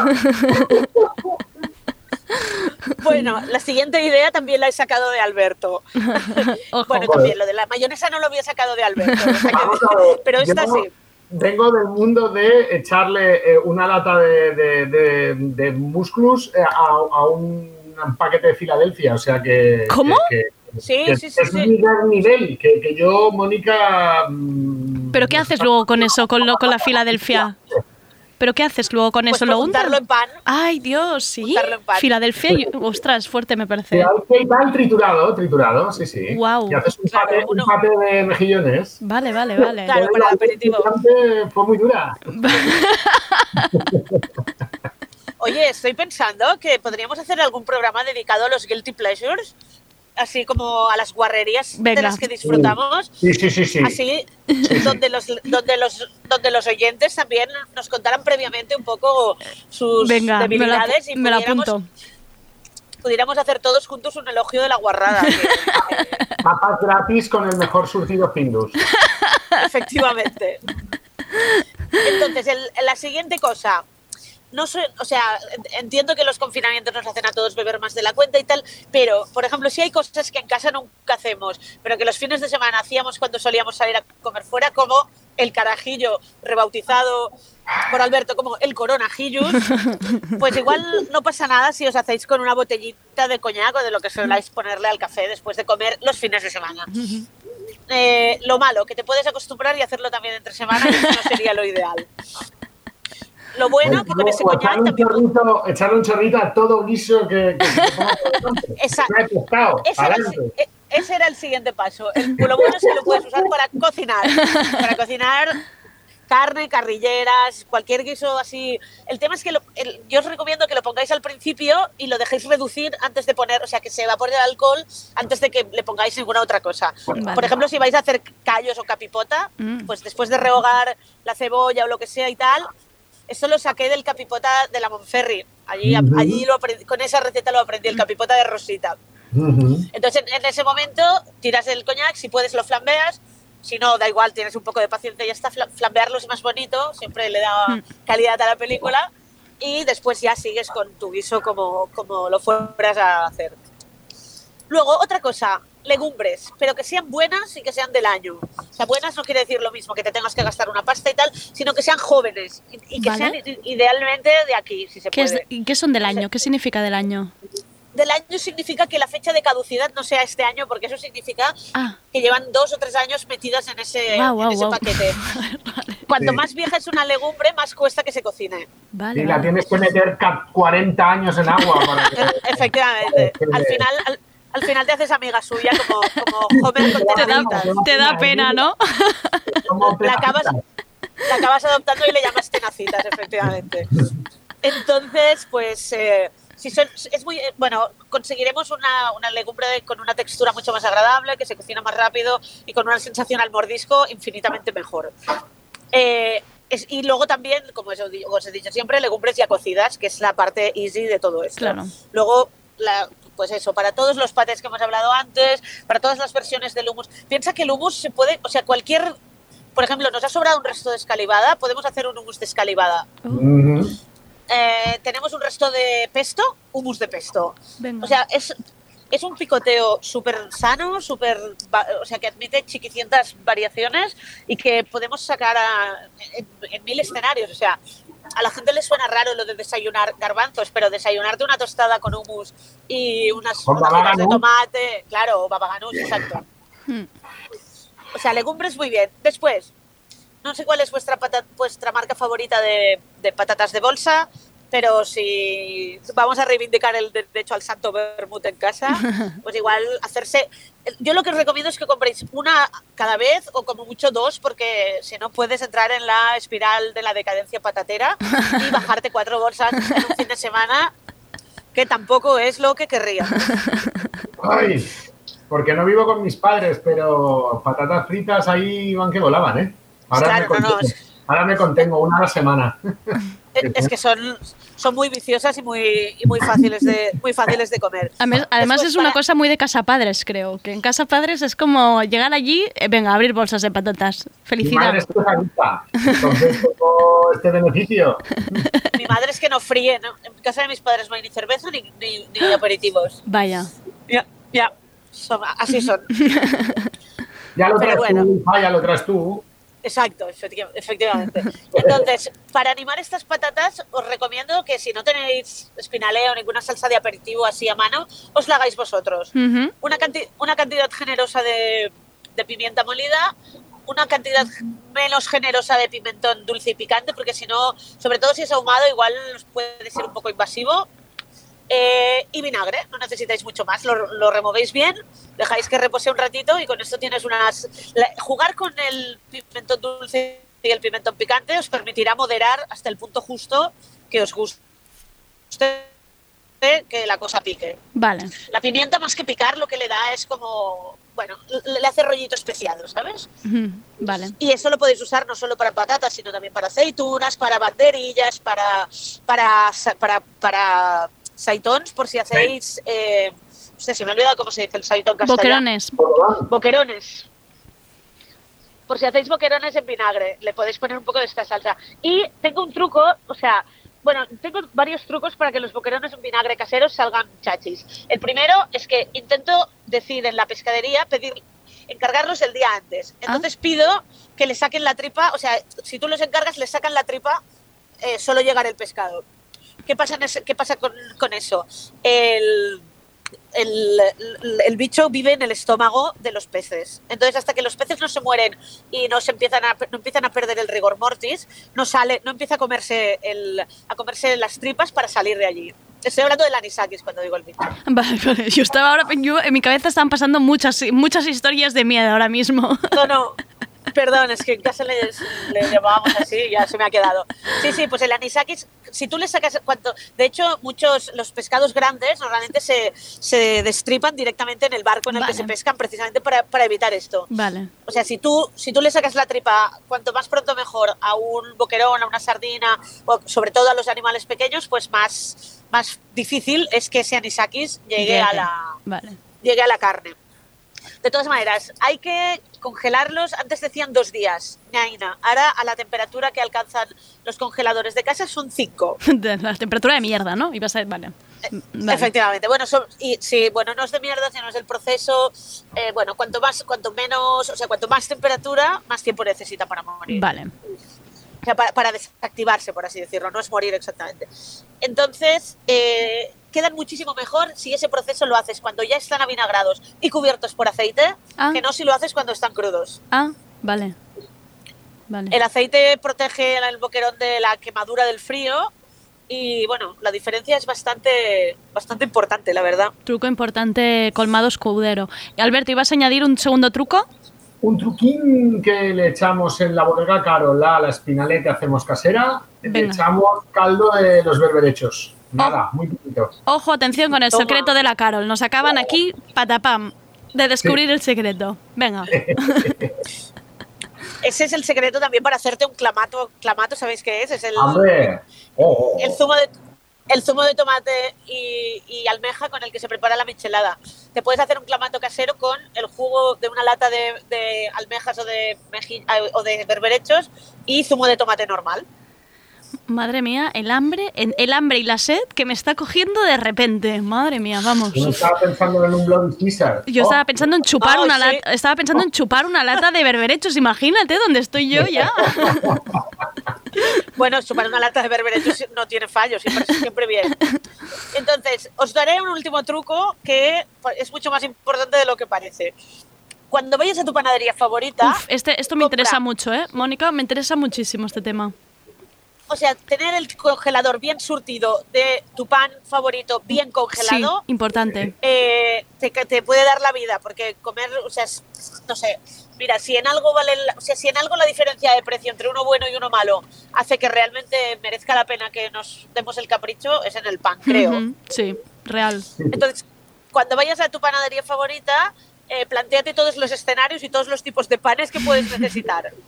[SPEAKER 10] Bueno, la siguiente idea también la he sacado de Alberto.
[SPEAKER 2] Ojo.
[SPEAKER 10] Bueno, también lo de la mayonesa no lo había sacado de Alberto. o sea que-
[SPEAKER 11] Vamos a ver,
[SPEAKER 10] pero esta
[SPEAKER 11] yo
[SPEAKER 10] sí.
[SPEAKER 11] Vengo del mundo de echarle eh, una lata de, de, de, de musclus eh, a, a un paquete de Filadelfia, o sea que...
[SPEAKER 2] ¿Cómo?
[SPEAKER 11] que-
[SPEAKER 10] Sí,
[SPEAKER 11] que-
[SPEAKER 10] sí, sí,
[SPEAKER 11] es un
[SPEAKER 10] sí.
[SPEAKER 11] nivel, que, que yo, Mónica... mm,
[SPEAKER 2] ¿Pero qué haces luego con eso, con, lo, con la Filadelfia? ¿Pero qué haces luego con
[SPEAKER 10] Pues
[SPEAKER 2] eso? ¿Lo untas?
[SPEAKER 10] en pan.
[SPEAKER 2] Ay, Dios, sí.
[SPEAKER 10] Untarlo en pan.
[SPEAKER 2] Filadelfia, y- ostras, fuerte me parece.
[SPEAKER 11] Filadelfia y tal triturado, triturado, sí, sí.
[SPEAKER 2] Guau.
[SPEAKER 11] Y haces un
[SPEAKER 10] Claro,
[SPEAKER 11] un paté de mejillones.
[SPEAKER 2] Vale, vale, vale.
[SPEAKER 10] Claro, para el aperitivo.
[SPEAKER 11] Fue muy dura.
[SPEAKER 10] Oye, estoy pensando que podríamos hacer algún programa dedicado a los guilty pleasures, así como a las guarrerías de las que disfrutamos.
[SPEAKER 11] Sí, sí, sí, sí.
[SPEAKER 10] Así, donde los, donde, los, donde los oyentes también nos contaran previamente un poco sus
[SPEAKER 2] Venga, me la,
[SPEAKER 10] debilidades y
[SPEAKER 2] me la
[SPEAKER 10] pudiéramos,
[SPEAKER 2] apunto.
[SPEAKER 10] pudiéramos hacer todos juntos un elogio de la guarrada.
[SPEAKER 11] Papas gratis con el mejor surtido Findus.
[SPEAKER 10] efectivamente. Entonces, el- la siguiente cosa. No sé, o sea, entiendo que los confinamientos nos hacen a todos beber más de la cuenta y tal, pero, por ejemplo, si hay cosas que en casa nunca hacemos, pero que los fines de semana hacíamos cuando solíamos salir a comer fuera, como el carajillo rebautizado por Alberto como el coronajillus, pues igual no pasa nada si os hacéis con una botellita de coñac de lo que soláis ponerle al café después de comer los fines de semana. Eh, lo malo, que te puedes acostumbrar y hacerlo también entre semana no sería lo ideal. Lo bueno, que con ese
[SPEAKER 11] O
[SPEAKER 10] coñac
[SPEAKER 11] echarle un,
[SPEAKER 10] también...
[SPEAKER 11] chorrito, echarle un chorrito a todo guiso que, que se pescado,
[SPEAKER 10] Ese era, el, e- ese era el siguiente paso. El, lo bueno es que lo puedes usar para cocinar. Para cocinar carne, carrilleras, cualquier guiso así. El tema es que lo- el- yo os recomiendo que lo pongáis al principio y lo dejéis reducir antes de poner, o sea, que se evapore el alcohol antes de que le pongáis ninguna otra cosa.
[SPEAKER 2] Vale.
[SPEAKER 10] Por ejemplo, si vais a hacer callos o capipota,
[SPEAKER 2] Mm.
[SPEAKER 10] pues después de rehogar la cebolla o lo que sea y tal, eso lo saqué del capipota de la Monferri. Allí,
[SPEAKER 11] Ujú.
[SPEAKER 10] allí lo aprendí- con esa receta lo aprendí, el capipota de Rosita.
[SPEAKER 11] Ujú.
[SPEAKER 10] Entonces, en, ese momento, tiras el coñac, si puedes lo flambeas, si no, da igual, tienes un poco de paciencia y ya está. Fla- Flambearlo es más bonito, siempre le da
[SPEAKER 2] Mm.
[SPEAKER 10] calidad a la película. Y después ya sigues con tu guiso como, como lo fueras a hacer. Luego, otra cosa, legumbres, pero que sean buenas y que sean del año. O sea, buenas no quiere decir lo mismo, que te tengas que gastar una pasta y tal, sino que sean jóvenes y, y que
[SPEAKER 2] Vale.
[SPEAKER 10] sean idealmente de aquí, si se
[SPEAKER 2] ¿Qué,
[SPEAKER 10] puede.
[SPEAKER 2] ¿Qué son del año? ¿Qué significa del año?
[SPEAKER 10] Del año significa que la fecha de caducidad no sea este año, porque eso significa
[SPEAKER 2] Ah,
[SPEAKER 10] que llevan dos o tres años metidas en ese, en paquete. Cuanto
[SPEAKER 11] Sí.
[SPEAKER 10] más vieja es una legumbre, más cuesta que se cocine.
[SPEAKER 2] vale.
[SPEAKER 11] Y la
[SPEAKER 2] vale.
[SPEAKER 11] tienes que meter ca- 40 años en agua para que...
[SPEAKER 10] Efectivamente. Al final, al, al final te haces amiga suya como, como joven con
[SPEAKER 2] Te da,
[SPEAKER 10] tenacitas.
[SPEAKER 2] te da pena, ¿no?
[SPEAKER 10] La acabas, la acabas adoptando y le llamas tenacitas, efectivamente. Entonces, pues, eh, si son, es muy, eh, bueno, conseguiremos una, una legumbre de- con una textura mucho más agradable, que se cocina más rápido y con una sensación al mordisco infinitamente mejor. Eh, es- y luego también, como os he dicho siempre, legumbres ya cocidas, que es la parte easy de todo esto.
[SPEAKER 2] Claro.
[SPEAKER 10] Luego, la- pues eso, para todos los patés que hemos hablado antes, para todas las versiones del hummus. Piensa que el hummus se puede, o sea, cualquier, por ejemplo, nos ha sobrado un resto de escalivada, podemos hacer un hummus de escalivada. Eh, tenemos un resto de pesto, hummus de pesto.
[SPEAKER 2] Venga.
[SPEAKER 10] O sea, es, es un picoteo súper sano, súper, o sea, que admite chiquicientas variaciones y que podemos sacar a- en, en mil escenarios. O sea, a la gente le suena raro lo de desayunar garbanzos, pero desayunarte una tostada con hummus y unas rodajitas de tomate, claro, o babaganús, exacto.
[SPEAKER 2] Hmm.
[SPEAKER 10] O sea, legumbres muy bien. Después, no sé cuál es vuestra, pata- vuestra marca favorita de, de patatas de bolsa, pero si vamos a reivindicar el derecho al santo vermut en casa, pues igual hacerse... Yo lo que os recomiendo es que compréis una cada vez o como mucho dos, porque si no puedes entrar en la espiral de la decadencia patatera y bajarte cuatro bolsas en un fin de semana, que tampoco es lo que querría.
[SPEAKER 11] Ay, porque no vivo con mis padres, pero patatas fritas ahí van que volaban, ¿eh? Ahora,
[SPEAKER 10] Claro,
[SPEAKER 11] me,
[SPEAKER 10] no,
[SPEAKER 11] contengo,
[SPEAKER 10] no, es-
[SPEAKER 11] ahora me contengo una a la semana.
[SPEAKER 10] Es que son, son muy viciosas y muy, y muy, fáciles de, muy fáciles de comer.
[SPEAKER 2] Además, es una
[SPEAKER 10] para-
[SPEAKER 2] cosa muy de casa padres, creo. Que en casa padres es como llegar allí, eh, venga, abrir bolsas de patatas.
[SPEAKER 11] Mi
[SPEAKER 2] Felicidad.
[SPEAKER 11] madre es entonces este beneficio.
[SPEAKER 10] Mi madre es que no fríe, ¿no? En casa de mis padres no hay ni cerveza ni, ni, ni aperitivos.
[SPEAKER 2] Vaya.
[SPEAKER 10] Ya, ya. Son- así son.
[SPEAKER 11] Ya lo traes
[SPEAKER 10] bueno.
[SPEAKER 11] tú, ya lo traes tú.
[SPEAKER 10] Exacto, efecti- efectivamente. Entonces, para animar estas patatas, os recomiendo que si no tenéis espinaleo o ninguna salsa de aperitivo así a mano, os la hagáis vosotros.
[SPEAKER 2] Ujú.
[SPEAKER 10] Una, canti- una cantidad generosa de, de pimienta molida, una cantidad menos generosa de pimentón dulce y picante, porque si no, sobre todo si es ahumado, igual puede ser un poco invasivo. Eh, y vinagre, no necesitáis mucho más, lo, lo removéis bien, dejáis que repose un ratito y con esto tienes unas... la- jugar con el pimentón dulce y el pimentón picante os permitirá moderar hasta el punto justo que os guste que la cosa pique.
[SPEAKER 2] Vale.
[SPEAKER 10] La pimienta más que picar lo que le da es como, bueno, le hace rollito especiado, ¿sabes?
[SPEAKER 2] Vale.
[SPEAKER 10] Y eso lo podéis usar no solo para patatas, sino también para aceitunas, para banderillas, para para para, para saitons, por si hacéis, eh, no sé, se me ha olvidado cómo se dice el saitón castellano.
[SPEAKER 2] Boquerones.
[SPEAKER 10] Boquerones. Por si hacéis boquerones en vinagre, le podéis poner un poco de esta salsa. Y tengo un truco, o sea, bueno, tengo varios trucos para que los boquerones en vinagre caseros salgan chachis. El primero es que intento decir en la pescadería, pedir, encargarlos el día antes. Entonces pido que le saquen la tripa, o sea, si tú los encargas, le sacan la tripa eh, solo llegar el pescado. ¿Qué pasa, en ese- qué pasa con, con eso? El, el, el- el bicho vive en el estómago de los peces. Entonces, hasta que los peces no se mueren y no se empiezan a, no empiezan a perder el rigor mortis, no sale, no empieza a comerse el, a comerse las tripas para salir de allí. Estoy hablando del anisakis cuando digo el bicho.
[SPEAKER 2] Vale, vale. Yo estaba ahora, yo, en mi cabeza están pasando muchas, muchas historias de miedo ahora mismo.
[SPEAKER 10] No, no. Perdón, es que en casa le, le llamábamos así ya se me ha quedado. Sí, sí, pues el anisakis, si tú le sacas cuanto. De hecho, muchos, los pescados grandes normalmente se, se destripan directamente en el barco en el
[SPEAKER 2] Vale.
[SPEAKER 10] que se pescan precisamente para, para evitar esto.
[SPEAKER 2] Vale.
[SPEAKER 10] O sea, si tú, si tú le sacas la tripa cuanto más pronto mejor a un boquerón, a una sardina, o sobre todo a los animales pequeños, pues más, más difícil es que ese anisakis llegue, a la,
[SPEAKER 2] Vale.
[SPEAKER 10] llegue a la carne. De todas maneras, hay que congelarlos, antes decían dos días, Naina. Ahora a la temperatura que alcanzan los congeladores de casa son cinco.
[SPEAKER 2] De la temperatura de mierda, ¿no? Y vas a vale. Vale.
[SPEAKER 10] Efectivamente. Bueno, son- y, sí, bueno, no es de mierda, sino es el proceso. eh, bueno, cuanto más, cuanto menos, o sea, cuanto más temperatura, más tiempo necesita para morir.
[SPEAKER 2] Vale.
[SPEAKER 10] O sea, para, para desactivarse, por así decirlo, no es morir exactamente. Entonces, eh, quedan muchísimo mejor si ese proceso lo haces cuando ya están avinagrados y cubiertos por aceite,
[SPEAKER 2] Ah.
[SPEAKER 10] que no si lo haces cuando están crudos.
[SPEAKER 2] Ah, vale. Vale.
[SPEAKER 10] El aceite protege el boquerón de la quemadura del frío y, bueno, la diferencia es bastante, bastante importante, la verdad.
[SPEAKER 2] Truco importante, colmado escudero. Y Alberto, ¿ibas a añadir un segundo truco?
[SPEAKER 11] Un truquín que le echamos en la bodega Carola a la espinaleta que hacemos casera, le echamos caldo de los berberechos. Nada, muy poquito.
[SPEAKER 2] Ojo, atención con el
[SPEAKER 10] Toma.
[SPEAKER 2] secreto de la Carol. Nos acaban aquí, patapam, de descubrir el secreto. Venga.
[SPEAKER 10] Ese es el secreto también para hacerte un clamato. Clamato, ¿sabéis qué es? Es el,
[SPEAKER 11] ¡Hombre! Oh, oh,
[SPEAKER 10] el zumo de el zumo de tomate y, y almeja con el que se prepara la michelada. Te puedes hacer un clamato casero con el jugo de una lata de, de almejas o de, eh, o de berberechos y zumo de tomate normal.
[SPEAKER 2] Madre mía, el hambre, en- el hambre y la sed que me está cogiendo de repente. Madre mía, vamos.
[SPEAKER 11] Yo estaba pensando en un Bloody Caesar.
[SPEAKER 2] Yo
[SPEAKER 11] Oh,
[SPEAKER 2] estaba pensando en chupar
[SPEAKER 10] Ay,
[SPEAKER 2] una
[SPEAKER 10] sí.
[SPEAKER 2] lata, estaba pensando en chupar una lata de berberechos, imagínate dónde estoy yo ya.
[SPEAKER 10] Bueno, chupar una lata de berberechos no tiene fallo, siempre, siempre bien. Entonces, os daré un último truco que es mucho más importante de lo que parece. Cuando vayas a tu panadería favorita,
[SPEAKER 2] Uf, este, esto me
[SPEAKER 10] compra-
[SPEAKER 2] interesa mucho, ¿eh? Mónica, me interesa muchísimo este tema.
[SPEAKER 10] O sea, tener el congelador bien surtido de tu pan favorito bien
[SPEAKER 2] Sí,
[SPEAKER 10] congelado,
[SPEAKER 2] importante.
[SPEAKER 10] eh, te, te puede dar la vida, porque comer, o sea, no sé, mira, si en algo vale, la- o sea, si en algo la diferencia de precio entre uno bueno y uno malo hace que realmente merezca la pena que nos demos el capricho, es en el pan, creo.
[SPEAKER 2] Sí, real.
[SPEAKER 10] Entonces, cuando vayas a tu panadería favorita, eh, planteate todos los escenarios y todos los tipos de panes que puedes necesitar.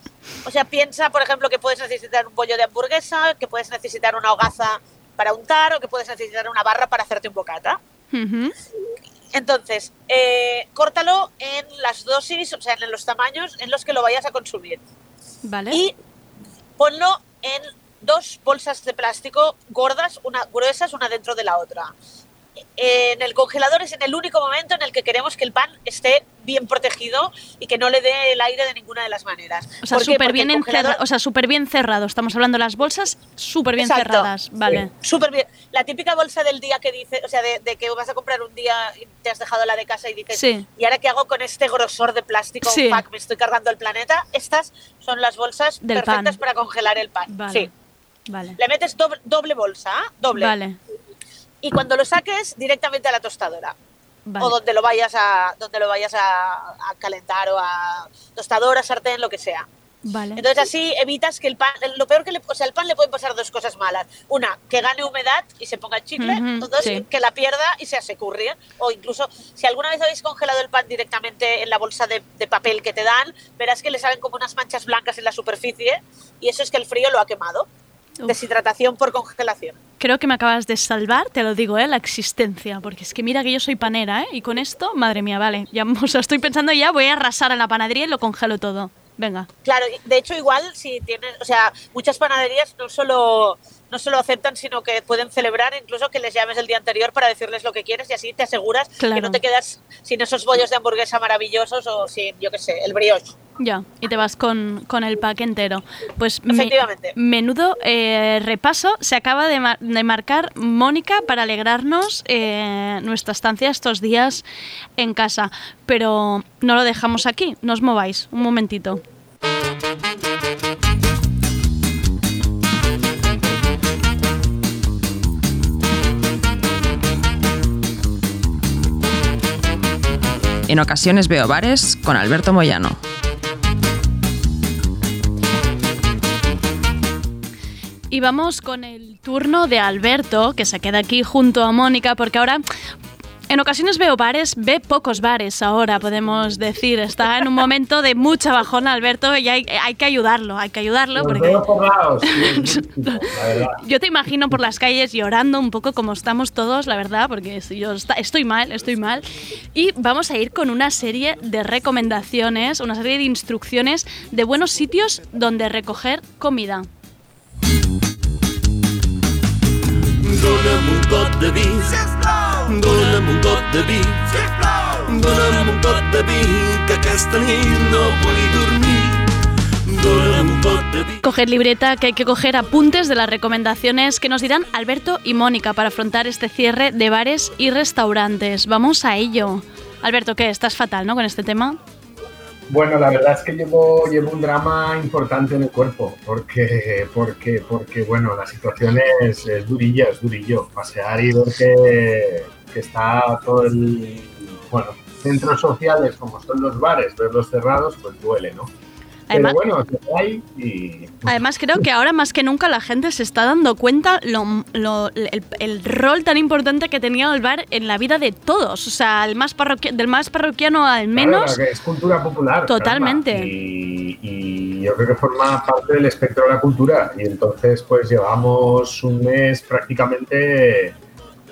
[SPEAKER 10] O sea, piensa, por ejemplo, que puedes necesitar un bollo de hamburguesa, que puedes necesitar una hogaza para untar o que puedes necesitar una barra para hacerte un bocata. Entonces, eh, córtalo en las dosis, o sea, en los tamaños en los que lo vayas a consumir.
[SPEAKER 2] Vale.
[SPEAKER 10] Y ponlo en dos bolsas de plástico gordas, una gruesas, una dentro de la otra. En el congelador es en el único momento en el que queremos que el pan esté bien protegido y que no le dé el aire de ninguna de las maneras.
[SPEAKER 2] O sea, súper bien,
[SPEAKER 10] el congelador-
[SPEAKER 2] o sea, súper bien cerrado. Estamos hablando de las bolsas súper bien
[SPEAKER 10] Exacto.
[SPEAKER 2] cerradas. Vale.
[SPEAKER 10] Súper bien. La típica bolsa del día que dice, o sea, de, de que vas a comprar un día y te has dejado la de casa y dices,
[SPEAKER 2] Sí.
[SPEAKER 10] ¿y ahora qué hago con este grosor de plástico?
[SPEAKER 2] Sí.
[SPEAKER 10] Me estoy cargando el planeta. Estas son las bolsas
[SPEAKER 2] Del
[SPEAKER 10] perfectas
[SPEAKER 2] pan.
[SPEAKER 10] para congelar el pan.
[SPEAKER 2] Vale.
[SPEAKER 10] Sí.
[SPEAKER 2] Vale.
[SPEAKER 10] Le metes doble, doble bolsa, ¿ah? doble.
[SPEAKER 2] Vale.
[SPEAKER 10] Y cuando lo saques, directamente a la tostadora.
[SPEAKER 2] Vale.
[SPEAKER 10] O donde lo vayas a, donde lo vayas a, a calentar o a tostadora, sartén, lo que sea.
[SPEAKER 2] Vale.
[SPEAKER 10] Entonces así evitas que el pan, lo peor que le, o sea, al pan le pueden pasar dos cosas malas. Una, que gane humedad y se ponga chicle. O dos,
[SPEAKER 2] sí.
[SPEAKER 10] que la pierda y se asecurrie. O incluso, si alguna vez habéis congelado el pan directamente en la bolsa de, de papel que te dan, verás que le salen como unas manchas blancas en la superficie y eso es que el frío lo ha quemado.
[SPEAKER 2] Uf.
[SPEAKER 10] Deshidratación por congelación.
[SPEAKER 2] Creo que me acabas de salvar, te lo digo, ¿eh? la existencia. Porque es que mira que yo soy panera, ¿eh? Y con esto, madre mía, vale. Ya, o sea, estoy pensando ya, voy a arrasar en la panadería y lo congelo todo. Venga.
[SPEAKER 10] Claro, de hecho igual si tienes, o sea, muchas panaderías no solo no solo aceptan, sino que pueden celebrar incluso que les llames el día anterior para decirles lo que quieres y así te aseguras
[SPEAKER 2] Claro.
[SPEAKER 10] que no te quedas sin esos bollos de hamburguesa maravillosos o sin, yo qué sé, el brioche.
[SPEAKER 2] Ya, y te vas con, con el pack entero. Pues me-
[SPEAKER 10] Efectivamente.
[SPEAKER 2] menudo eh, repaso se acaba de, mar- de marcar Mónica para alegrarnos eh, nuestra estancia estos días en casa. Pero no lo dejamos aquí, no os mováis, un momentito.
[SPEAKER 3] En ocasiones veo bares con Alberto Moyano.
[SPEAKER 2] Y vamos con el turno de Alberto, que se queda aquí junto a Mónica, porque ahora en ocasiones veo bares, ve pocos bares ahora, podemos decir. Está en un momento de mucha bajona, Alberto, y hay, hay que ayudarlo, hay que ayudarlo.
[SPEAKER 11] Los
[SPEAKER 2] Porque
[SPEAKER 11] sí,
[SPEAKER 2] yo te imagino por las calles llorando un poco como estamos todos, la verdad, porque yo estoy mal, estoy mal. Y vamos a ir con una serie de recomendaciones, una serie de instrucciones de buenos sitios donde recoger comida. Coger libreta, que hay que coger apuntes de las recomendaciones que nos dirán Alberto y Mónica para afrontar este cierre de bares y restaurantes. Vamos a ello. Alberto, ¿qué? Estás fatal, ¿no? Con este tema.
[SPEAKER 11] Bueno, la verdad es que llevo, llevo un drama importante en el cuerpo, porque, porque, porque bueno, la situación es, durilla, es durillo. Pasear y ver que, que está todo el, bueno, centros sociales como son los bares, verlos cerrados, pues duele, ¿no?
[SPEAKER 2] Además-
[SPEAKER 11] Pero bueno, es lo que hay y
[SPEAKER 2] Además, creo que ahora más que nunca la gente se está dando cuenta lo, lo- el, el rol tan importante que tenía el bar en la vida de todos. O sea, el más del más parroquiano al menos.
[SPEAKER 11] Claro, es cultura popular.
[SPEAKER 2] Totalmente.
[SPEAKER 11] Y, y yo creo que forma parte del espectro de la cultura. Y entonces, pues llevamos un mes prácticamente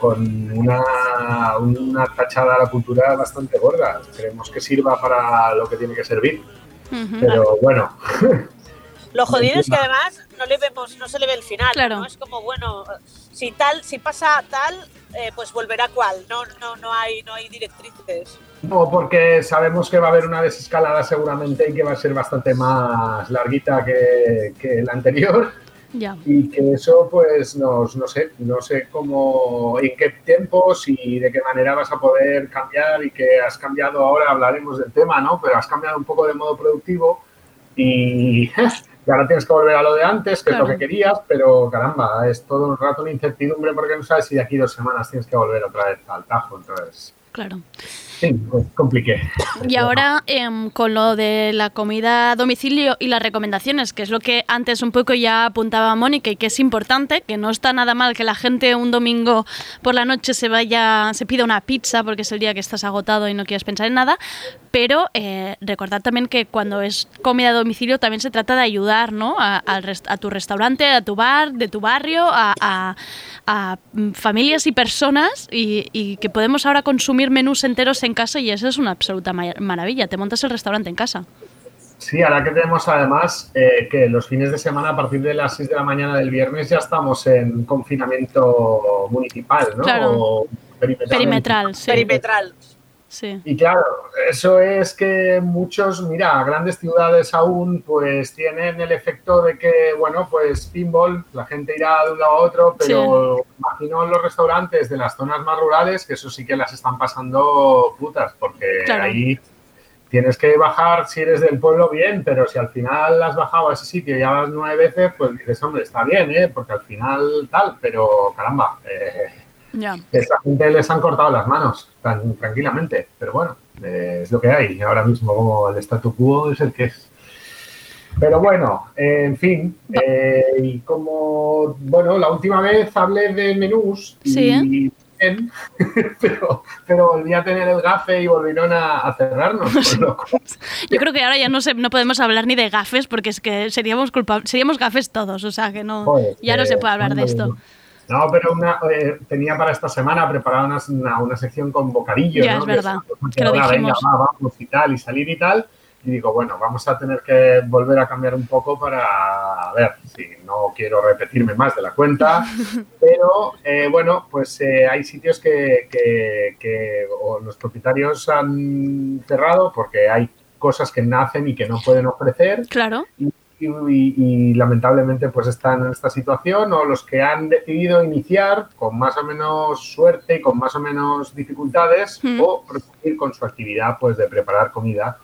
[SPEAKER 11] con una, una tachada a la cultura bastante gorda. Esperemos que sirva para lo que tiene que servir. Pero bueno,
[SPEAKER 10] Lo jodido es que además no le vemos, no se le ve el final.
[SPEAKER 2] Claro.
[SPEAKER 10] ¿no? Es como, bueno, si tal, si pasa tal, eh, pues volverá cual. No, no, no hay, no hay directrices.
[SPEAKER 11] no, porque sabemos que va a haber una desescalada seguramente y que va a ser bastante más larguita que, que la anterior.
[SPEAKER 2] Ya.
[SPEAKER 11] y que eso pues nos, no sé, no sé cómo, en qué tiempos y de qué manera vas a poder cambiar y que has cambiado ahora, hablaremos del tema, ¿no? Pero has cambiado un poco de modo productivo y, ahora tienes que volver a lo de antes, que es lo que querías, pero caramba, es todo el rato una incertidumbre porque no sabes si de aquí dos semanas tienes que volver otra vez al tajo, entonces,
[SPEAKER 2] Claro.
[SPEAKER 11] Pues.
[SPEAKER 2] Y ahora, em, con lo de la comida a domicilio y las recomendaciones, que es lo que antes un poco ya apuntaba Mónica y que es importante, que no está nada mal que la gente un domingo por la noche se vaya, se pida una pizza porque es el día que estás agotado y no quieres pensar en nada, pero eh, recordad también que cuando es comida a domicilio también se trata de ayudar ¿no? a, al rest- a tu restaurante, a tu bar, de tu barrio, a, a- a, mm, familias y personas y, y que podemos ahora consumir menús enteros en casa y eso es una absoluta ma- maravilla. Te montas el restaurante en casa.
[SPEAKER 11] Sí, ahora que tenemos además eh, que los fines de semana a partir de las 6 de la mañana del viernes ya estamos en confinamiento municipal, ¿no?
[SPEAKER 2] Claro.
[SPEAKER 11] O perimetral.
[SPEAKER 2] Perimetral, sí.
[SPEAKER 10] Perimetral.
[SPEAKER 2] Sí.
[SPEAKER 11] Y claro, eso es que muchos, mira, grandes ciudades aún pues tienen el efecto de que, bueno, pues pinball, la gente irá de un lado a otro, pero imagino en los restaurantes de las zonas más rurales que eso sí que las están pasando putas, porque
[SPEAKER 2] Claro.
[SPEAKER 11] ahí tienes que bajar si eres del pueblo bien, pero si al final has bajado a ese sitio y ya vas nueve veces, pues dices, hombre, está bien, ¿eh? Porque al final tal, pero caramba, eh,
[SPEAKER 2] Ya.
[SPEAKER 11] esa gente les han cortado las manos tan tranquilamente, pero bueno, eh, es lo que hay. Ahora mismo como el statu quo es el que es. Pero bueno, eh, en fin, eh, y como, bueno, la última vez hablé de menús y
[SPEAKER 2] Sí.
[SPEAKER 11] bien, pero, pero volví a tener el gafe y volvieron a, a cerrarnos.
[SPEAKER 2] Yo creo que ahora ya no, se, no podemos hablar ni de gafes porque es que seríamos culpables, seríamos gafes todos, o sea que no, ya no
[SPEAKER 11] eh,
[SPEAKER 2] se puede hablar de esto.
[SPEAKER 11] No, pero una, eh, tenía para esta semana preparada una, una, una sección con bocadillo.
[SPEAKER 2] Ya,
[SPEAKER 11] ¿no?
[SPEAKER 2] es verdad, que lo
[SPEAKER 11] ahora, venga,
[SPEAKER 2] dijimos.
[SPEAKER 11] va, vamos y tal, y salir y tal. Y digo, bueno, vamos a tener que volver a cambiar un poco para a ver si no quiero repetirme más de la cuenta. pero eh, bueno, pues eh, hay sitios que, que- que o los propietarios han cerrado porque hay cosas que nacen y que no pueden ofrecer
[SPEAKER 2] Claro.
[SPEAKER 11] y, y- y lamentablemente pues están en esta situación o los que han decidido iniciar con más o menos suerte y con más o menos dificultades
[SPEAKER 2] Mm.
[SPEAKER 11] o proseguir con su actividad pues de preparar comida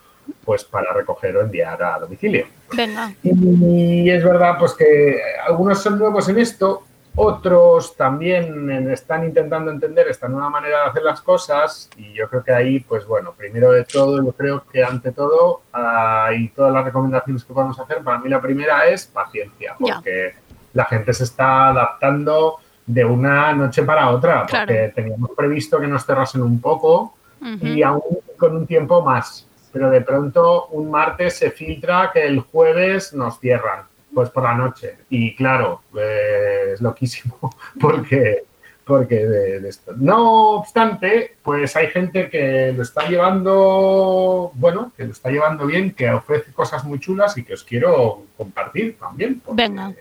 [SPEAKER 11] pues para recoger o enviar a domicilio.
[SPEAKER 2] Venga.
[SPEAKER 11] Y es verdad pues que algunos son nuevos en esto, otros también en- están intentando entender esta nueva manera de hacer las cosas y yo creo que ahí, pues bueno, primero de todo, yo creo que ante todo ah, y todas las recomendaciones que podemos hacer, para mí la primera es paciencia, porque la gente se está adaptando de una noche para otra, porque
[SPEAKER 2] Claro.
[SPEAKER 11] teníamos previsto que nos cerrasen un poco y aún con un tiempo más. Pero de pronto un martes se filtra que el jueves nos cierran, pues por la noche. Y claro, eh, es loquísimo porque, porque de, de esto. No obstante, pues hay gente que lo está llevando, bueno, que lo está llevando bien, que ofrece cosas muy chulas y que os quiero compartir también.
[SPEAKER 2] Venga.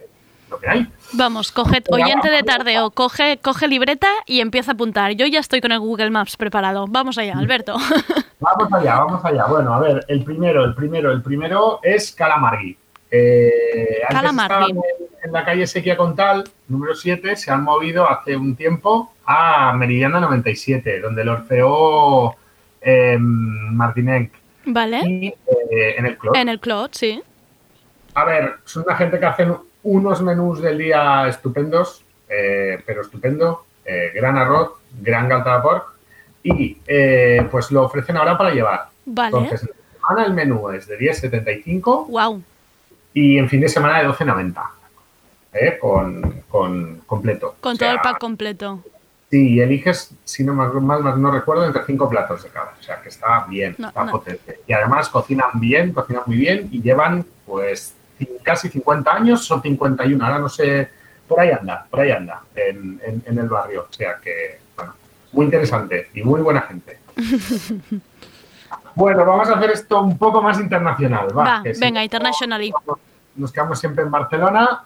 [SPEAKER 11] Lo que hay.
[SPEAKER 2] Vamos, coge, oyente de tardeo, coge, coge libreta y empieza a apuntar. Yo ya estoy con el Google Maps preparado. Vamos allá, Alberto.
[SPEAKER 11] Vamos allá, vamos allá. Bueno, a ver, el primero, el primero, el primero es Calamargui. Eh, antes en, en la calle Sequia Contal, número 7, se han movido hace un tiempo a Meridiana 97, donde lo orfeó eh, Martinenc.
[SPEAKER 2] ¿Vale?
[SPEAKER 11] Y eh, en el club.
[SPEAKER 2] En el Clot, sí.
[SPEAKER 11] A ver, son una gente que hacen unos menús del día estupendos, eh, pero estupendo. eh, gran arroz, gran galta de porc y pues lo ofrecen ahora para llevar.
[SPEAKER 2] Vale.
[SPEAKER 11] Entonces, en semana el menú es de 10,75
[SPEAKER 2] Wow.
[SPEAKER 11] Y en fin de semana de 12,90. ¿eh? Con, con completo.
[SPEAKER 2] Con
[SPEAKER 11] O
[SPEAKER 2] todo el pack completo.
[SPEAKER 11] Sí, y eliges, si no mal, mal- no recuerdo, entre cinco platos de cada. O sea, que está bien,
[SPEAKER 2] No,
[SPEAKER 11] está
[SPEAKER 2] no.
[SPEAKER 11] potente. Y además cocinan bien, cocinan muy bien y llevan, pues, casi 50 años, son 51. Ahora no sé, por ahí anda, por ahí anda, en, en- en el barrio. O sea que, bueno, muy interesante y muy buena gente. Bueno, vamos a hacer esto un poco más internacional. Va,
[SPEAKER 2] venga, internationally.
[SPEAKER 11] Nos quedamos siempre en Barcelona.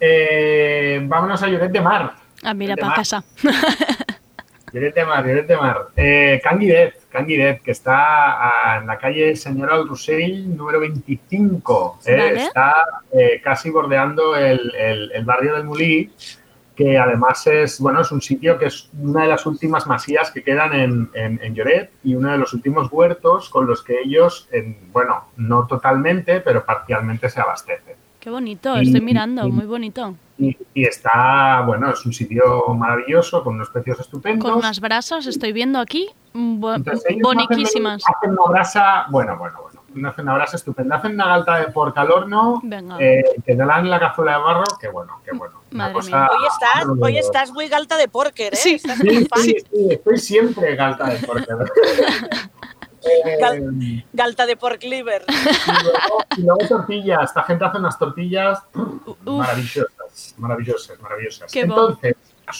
[SPEAKER 11] Eh, vámonos a Lloret de Mar.
[SPEAKER 2] Ah, mira, para casa.
[SPEAKER 11] Lloret de Mar, Lloret de Mar. Eh, Can Guidet, Can Guidet, que está en la calle Señora del Rossell, número 25. eh,
[SPEAKER 2] Vale.
[SPEAKER 11] Está eh, casi bordeando el, el- el barrio del Mulí, que además es, bueno, es un sitio que es una de las últimas masías que quedan en, en, en Lloret y uno de los últimos huertos con los que ellos, en- bueno, no totalmente, pero parcialmente se abastecen.
[SPEAKER 2] Qué bonito,
[SPEAKER 11] Y-
[SPEAKER 2] estoy mirando,
[SPEAKER 11] y-
[SPEAKER 2] muy bonito.
[SPEAKER 11] Y, y está, bueno, es un sitio maravilloso, con unos precios estupendos.
[SPEAKER 2] Con unas brasas, estoy viendo aquí,
[SPEAKER 11] Entonces, ellos
[SPEAKER 2] boniquísimas.
[SPEAKER 11] Hacen, hacen una brasa, bueno, bueno, bueno, hacen una brasa estupenda. Hacen una galta de porca al horno, eh, que te dan en la cazuela de barro, que bueno, que bueno.
[SPEAKER 2] Madre
[SPEAKER 11] cosa-
[SPEAKER 2] mía.
[SPEAKER 10] Hoy estás, hoy estás muy galta de porker, ¿eh?
[SPEAKER 2] Sí.
[SPEAKER 10] Estás
[SPEAKER 11] Sí,
[SPEAKER 10] muy fan.
[SPEAKER 11] sí, sí, estoy siempre galta de porca. Eh,
[SPEAKER 10] Gal- Galta de pork liver.
[SPEAKER 11] y, luego, y luego tortillas. Esta gente hace unas tortillas
[SPEAKER 2] Uf,
[SPEAKER 11] maravillosas, maravillosas, maravillosas.
[SPEAKER 2] Qué bon.
[SPEAKER 11] Entonces,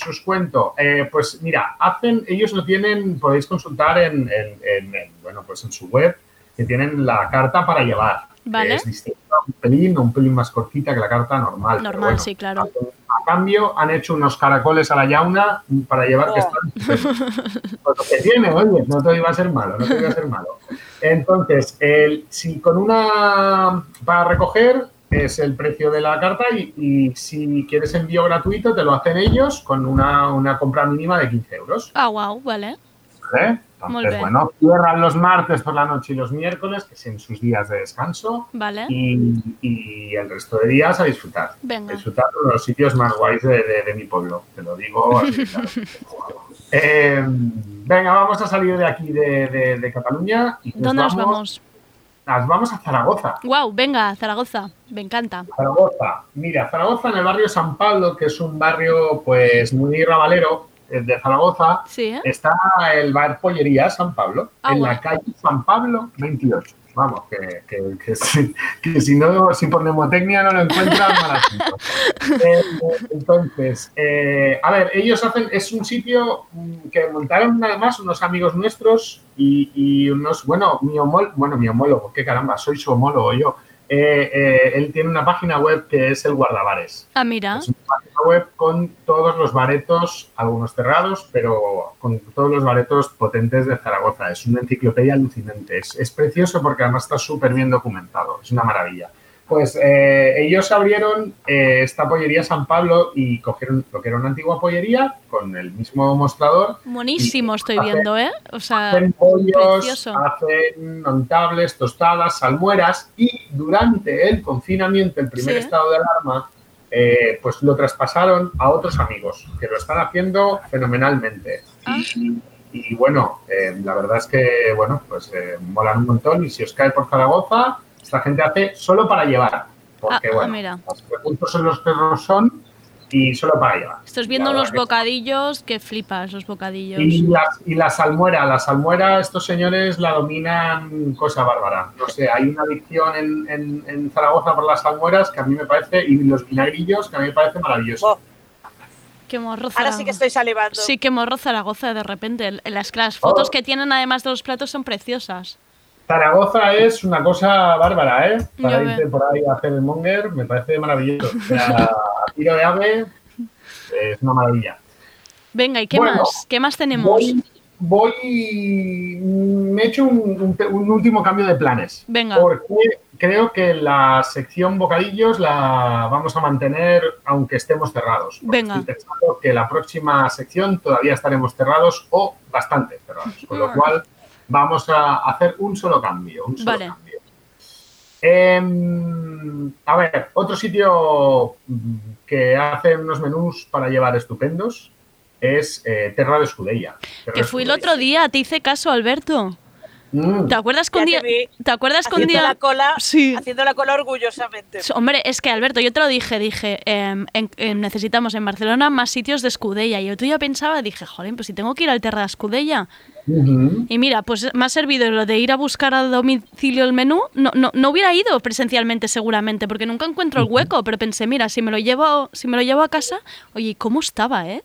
[SPEAKER 11] os cuento, eh, pues mira, hacen, ellos lo tienen, podéis consultar en, en- en- en, bueno, pues en su web, que tienen la carta para llevar.
[SPEAKER 2] Vale.
[SPEAKER 11] Es distinta un pelín, un pelín más cortita que la carta normal.
[SPEAKER 2] Normal,
[SPEAKER 11] bueno,
[SPEAKER 2] sí, claro.
[SPEAKER 11] A cambio, han hecho unos caracoles a la yauna para llevar que
[SPEAKER 10] Oh.
[SPEAKER 11] están. Pues lo que tiene, oye, no te iba a ser malo, no te iba a ser malo. Entonces, el, si con una para recoger es el precio de la carta y, y si quieres envío gratuito te lo hacen ellos con una, una compra mínima de 15 euros.
[SPEAKER 2] Ah, wow, vale. Molt
[SPEAKER 11] Entonces, bueno, cierran los martes por la noche y los miércoles, que son sus días de descanso,
[SPEAKER 2] Vale.
[SPEAKER 11] y, y el resto de días a disfrutar.
[SPEAKER 2] Venga.
[SPEAKER 11] Disfrutar de los sitios más guays de, de- de mi pueblo, te lo digo así, claro. Eh, venga, vamos a salir de aquí de, Cataluña. Y
[SPEAKER 2] ¿Dónde nos vamos?
[SPEAKER 11] Nos vamos a Zaragoza.
[SPEAKER 2] Wow, venga, Zaragoza, me encanta.
[SPEAKER 11] Zaragoza. Mira, Zaragoza en el barrio San Pablo, que es un barrio pues muy rabalero eh, de Zaragoza,
[SPEAKER 2] Sí, ¿eh?
[SPEAKER 11] está el bar Pollería San Pablo,
[SPEAKER 2] Ah,
[SPEAKER 11] en
[SPEAKER 2] bueno.
[SPEAKER 11] la calle San Pablo 28. Vamos, que, que- que si, que si no, si por mnemotecnia no lo encuentran, mal. Eh, entonces, eh, a ver, ellos hacen, es un sitio mm, que montaron además unos amigos nuestros y, y unos, bueno, mi homólogo, bueno, mi homólogo, qué caramba, soy su homólogo yo. Eh, eh, él tiene una página web que es el Guardabares.
[SPEAKER 2] Ah, mira.
[SPEAKER 11] Es una web con todos los baretos, algunos cerrados, pero con todos los baretos potentes de Zaragoza. Es una enciclopedia alucinante. Es, es precioso porque además está súper bien documentado. Es una maravilla. Pues eh, ellos abrieron eh, esta pollería San Pablo y cogieron lo que era una antigua pollería con el mismo mostrador
[SPEAKER 2] Buenísimo estoy
[SPEAKER 11] Hacen-
[SPEAKER 2] viendo, ¿eh? O sea,
[SPEAKER 11] hacen pollos,
[SPEAKER 2] precioso.
[SPEAKER 11] hacen nontables, tostadas, salmueras y durante el confinamiento, el primer
[SPEAKER 2] Sí.
[SPEAKER 11] estado de alarma, eh, pues lo traspasaron a otros amigos que lo están haciendo fenomenalmente.
[SPEAKER 2] Ah.
[SPEAKER 11] Y, y bueno, eh, la verdad es que, bueno, pues eh, molan un montón y si os cae por Zaragoza, esta gente hace solo para llevar. porque
[SPEAKER 2] Ah,
[SPEAKER 11] bueno,
[SPEAKER 2] mira.
[SPEAKER 11] los recursos en los perros son y solo para llevar.
[SPEAKER 2] Estás viendo unos
[SPEAKER 11] que-
[SPEAKER 2] bocadillos que flipas, los bocadillos.
[SPEAKER 11] Y la, y la salmuera, la salmuera, estos señores la dominan cosa bárbara. No sé, hay una adicción en, en- en Zaragoza por las salmueras que a mí me parece, y los vinagrillos que a mí me parece maravilloso.
[SPEAKER 2] Qué morro
[SPEAKER 10] Ahora
[SPEAKER 2] Zaragoza.
[SPEAKER 10] sí que estoy salivando.
[SPEAKER 2] Sí, qué morro Zaragoza de repente. Las, las fotos
[SPEAKER 11] Oh.
[SPEAKER 2] que tienen además de los platos son preciosas.
[SPEAKER 11] Zaragoza es una cosa bárbara, ¿eh? Para irte por ahí a hacer el monger me parece maravilloso. O sea, tiro de ave es una maravilla.
[SPEAKER 2] Venga, ¿y qué
[SPEAKER 11] Bueno,
[SPEAKER 2] más? ¿Qué más tenemos?
[SPEAKER 11] Voy, voy, me he hecho un, un- un último cambio de planes.
[SPEAKER 2] Venga.
[SPEAKER 11] Porque creo que la sección bocadillos la vamos a mantener aunque estemos cerrados.
[SPEAKER 2] Venga.
[SPEAKER 11] Estoy pensando que la próxima sección todavía estaremos cerrados o bastante cerrados. Con lo
[SPEAKER 2] Ah.
[SPEAKER 11] cual vamos a hacer un solo cambio. Un solo
[SPEAKER 2] Vale.
[SPEAKER 11] cambio. Em, a ver, otro sitio mm, que hace unos menús para llevar estupendos es eh, Terra de Escudella. Terra
[SPEAKER 2] Que fui el otro día, te hice caso, Alberto.
[SPEAKER 11] Mm.
[SPEAKER 2] ¿Te acuerdas que un
[SPEAKER 10] Ya
[SPEAKER 2] día...
[SPEAKER 10] te vi
[SPEAKER 2] ¿Te acuerdas
[SPEAKER 10] haciendo
[SPEAKER 2] día...
[SPEAKER 10] la cola,
[SPEAKER 2] Sí.
[SPEAKER 10] haciendo la cola orgullosamente.
[SPEAKER 2] Hombre, es que Alberto, yo te lo dije, dije, em, en- em, necesitamos en Barcelona más sitios de Escudella. Y yo tú ya pensaba, dije, joder, pues si tengo que ir al Terra de Escudella. Y mira, pues me ha servido lo de ir a buscar a domicilio el menú. No, no, no hubiera ido presencialmente seguramente, porque nunca encuentro el hueco, pero pensé, mira, si me lo llevo, si me lo llevo a casa, oye, ¿y ¿cómo estaba, eh?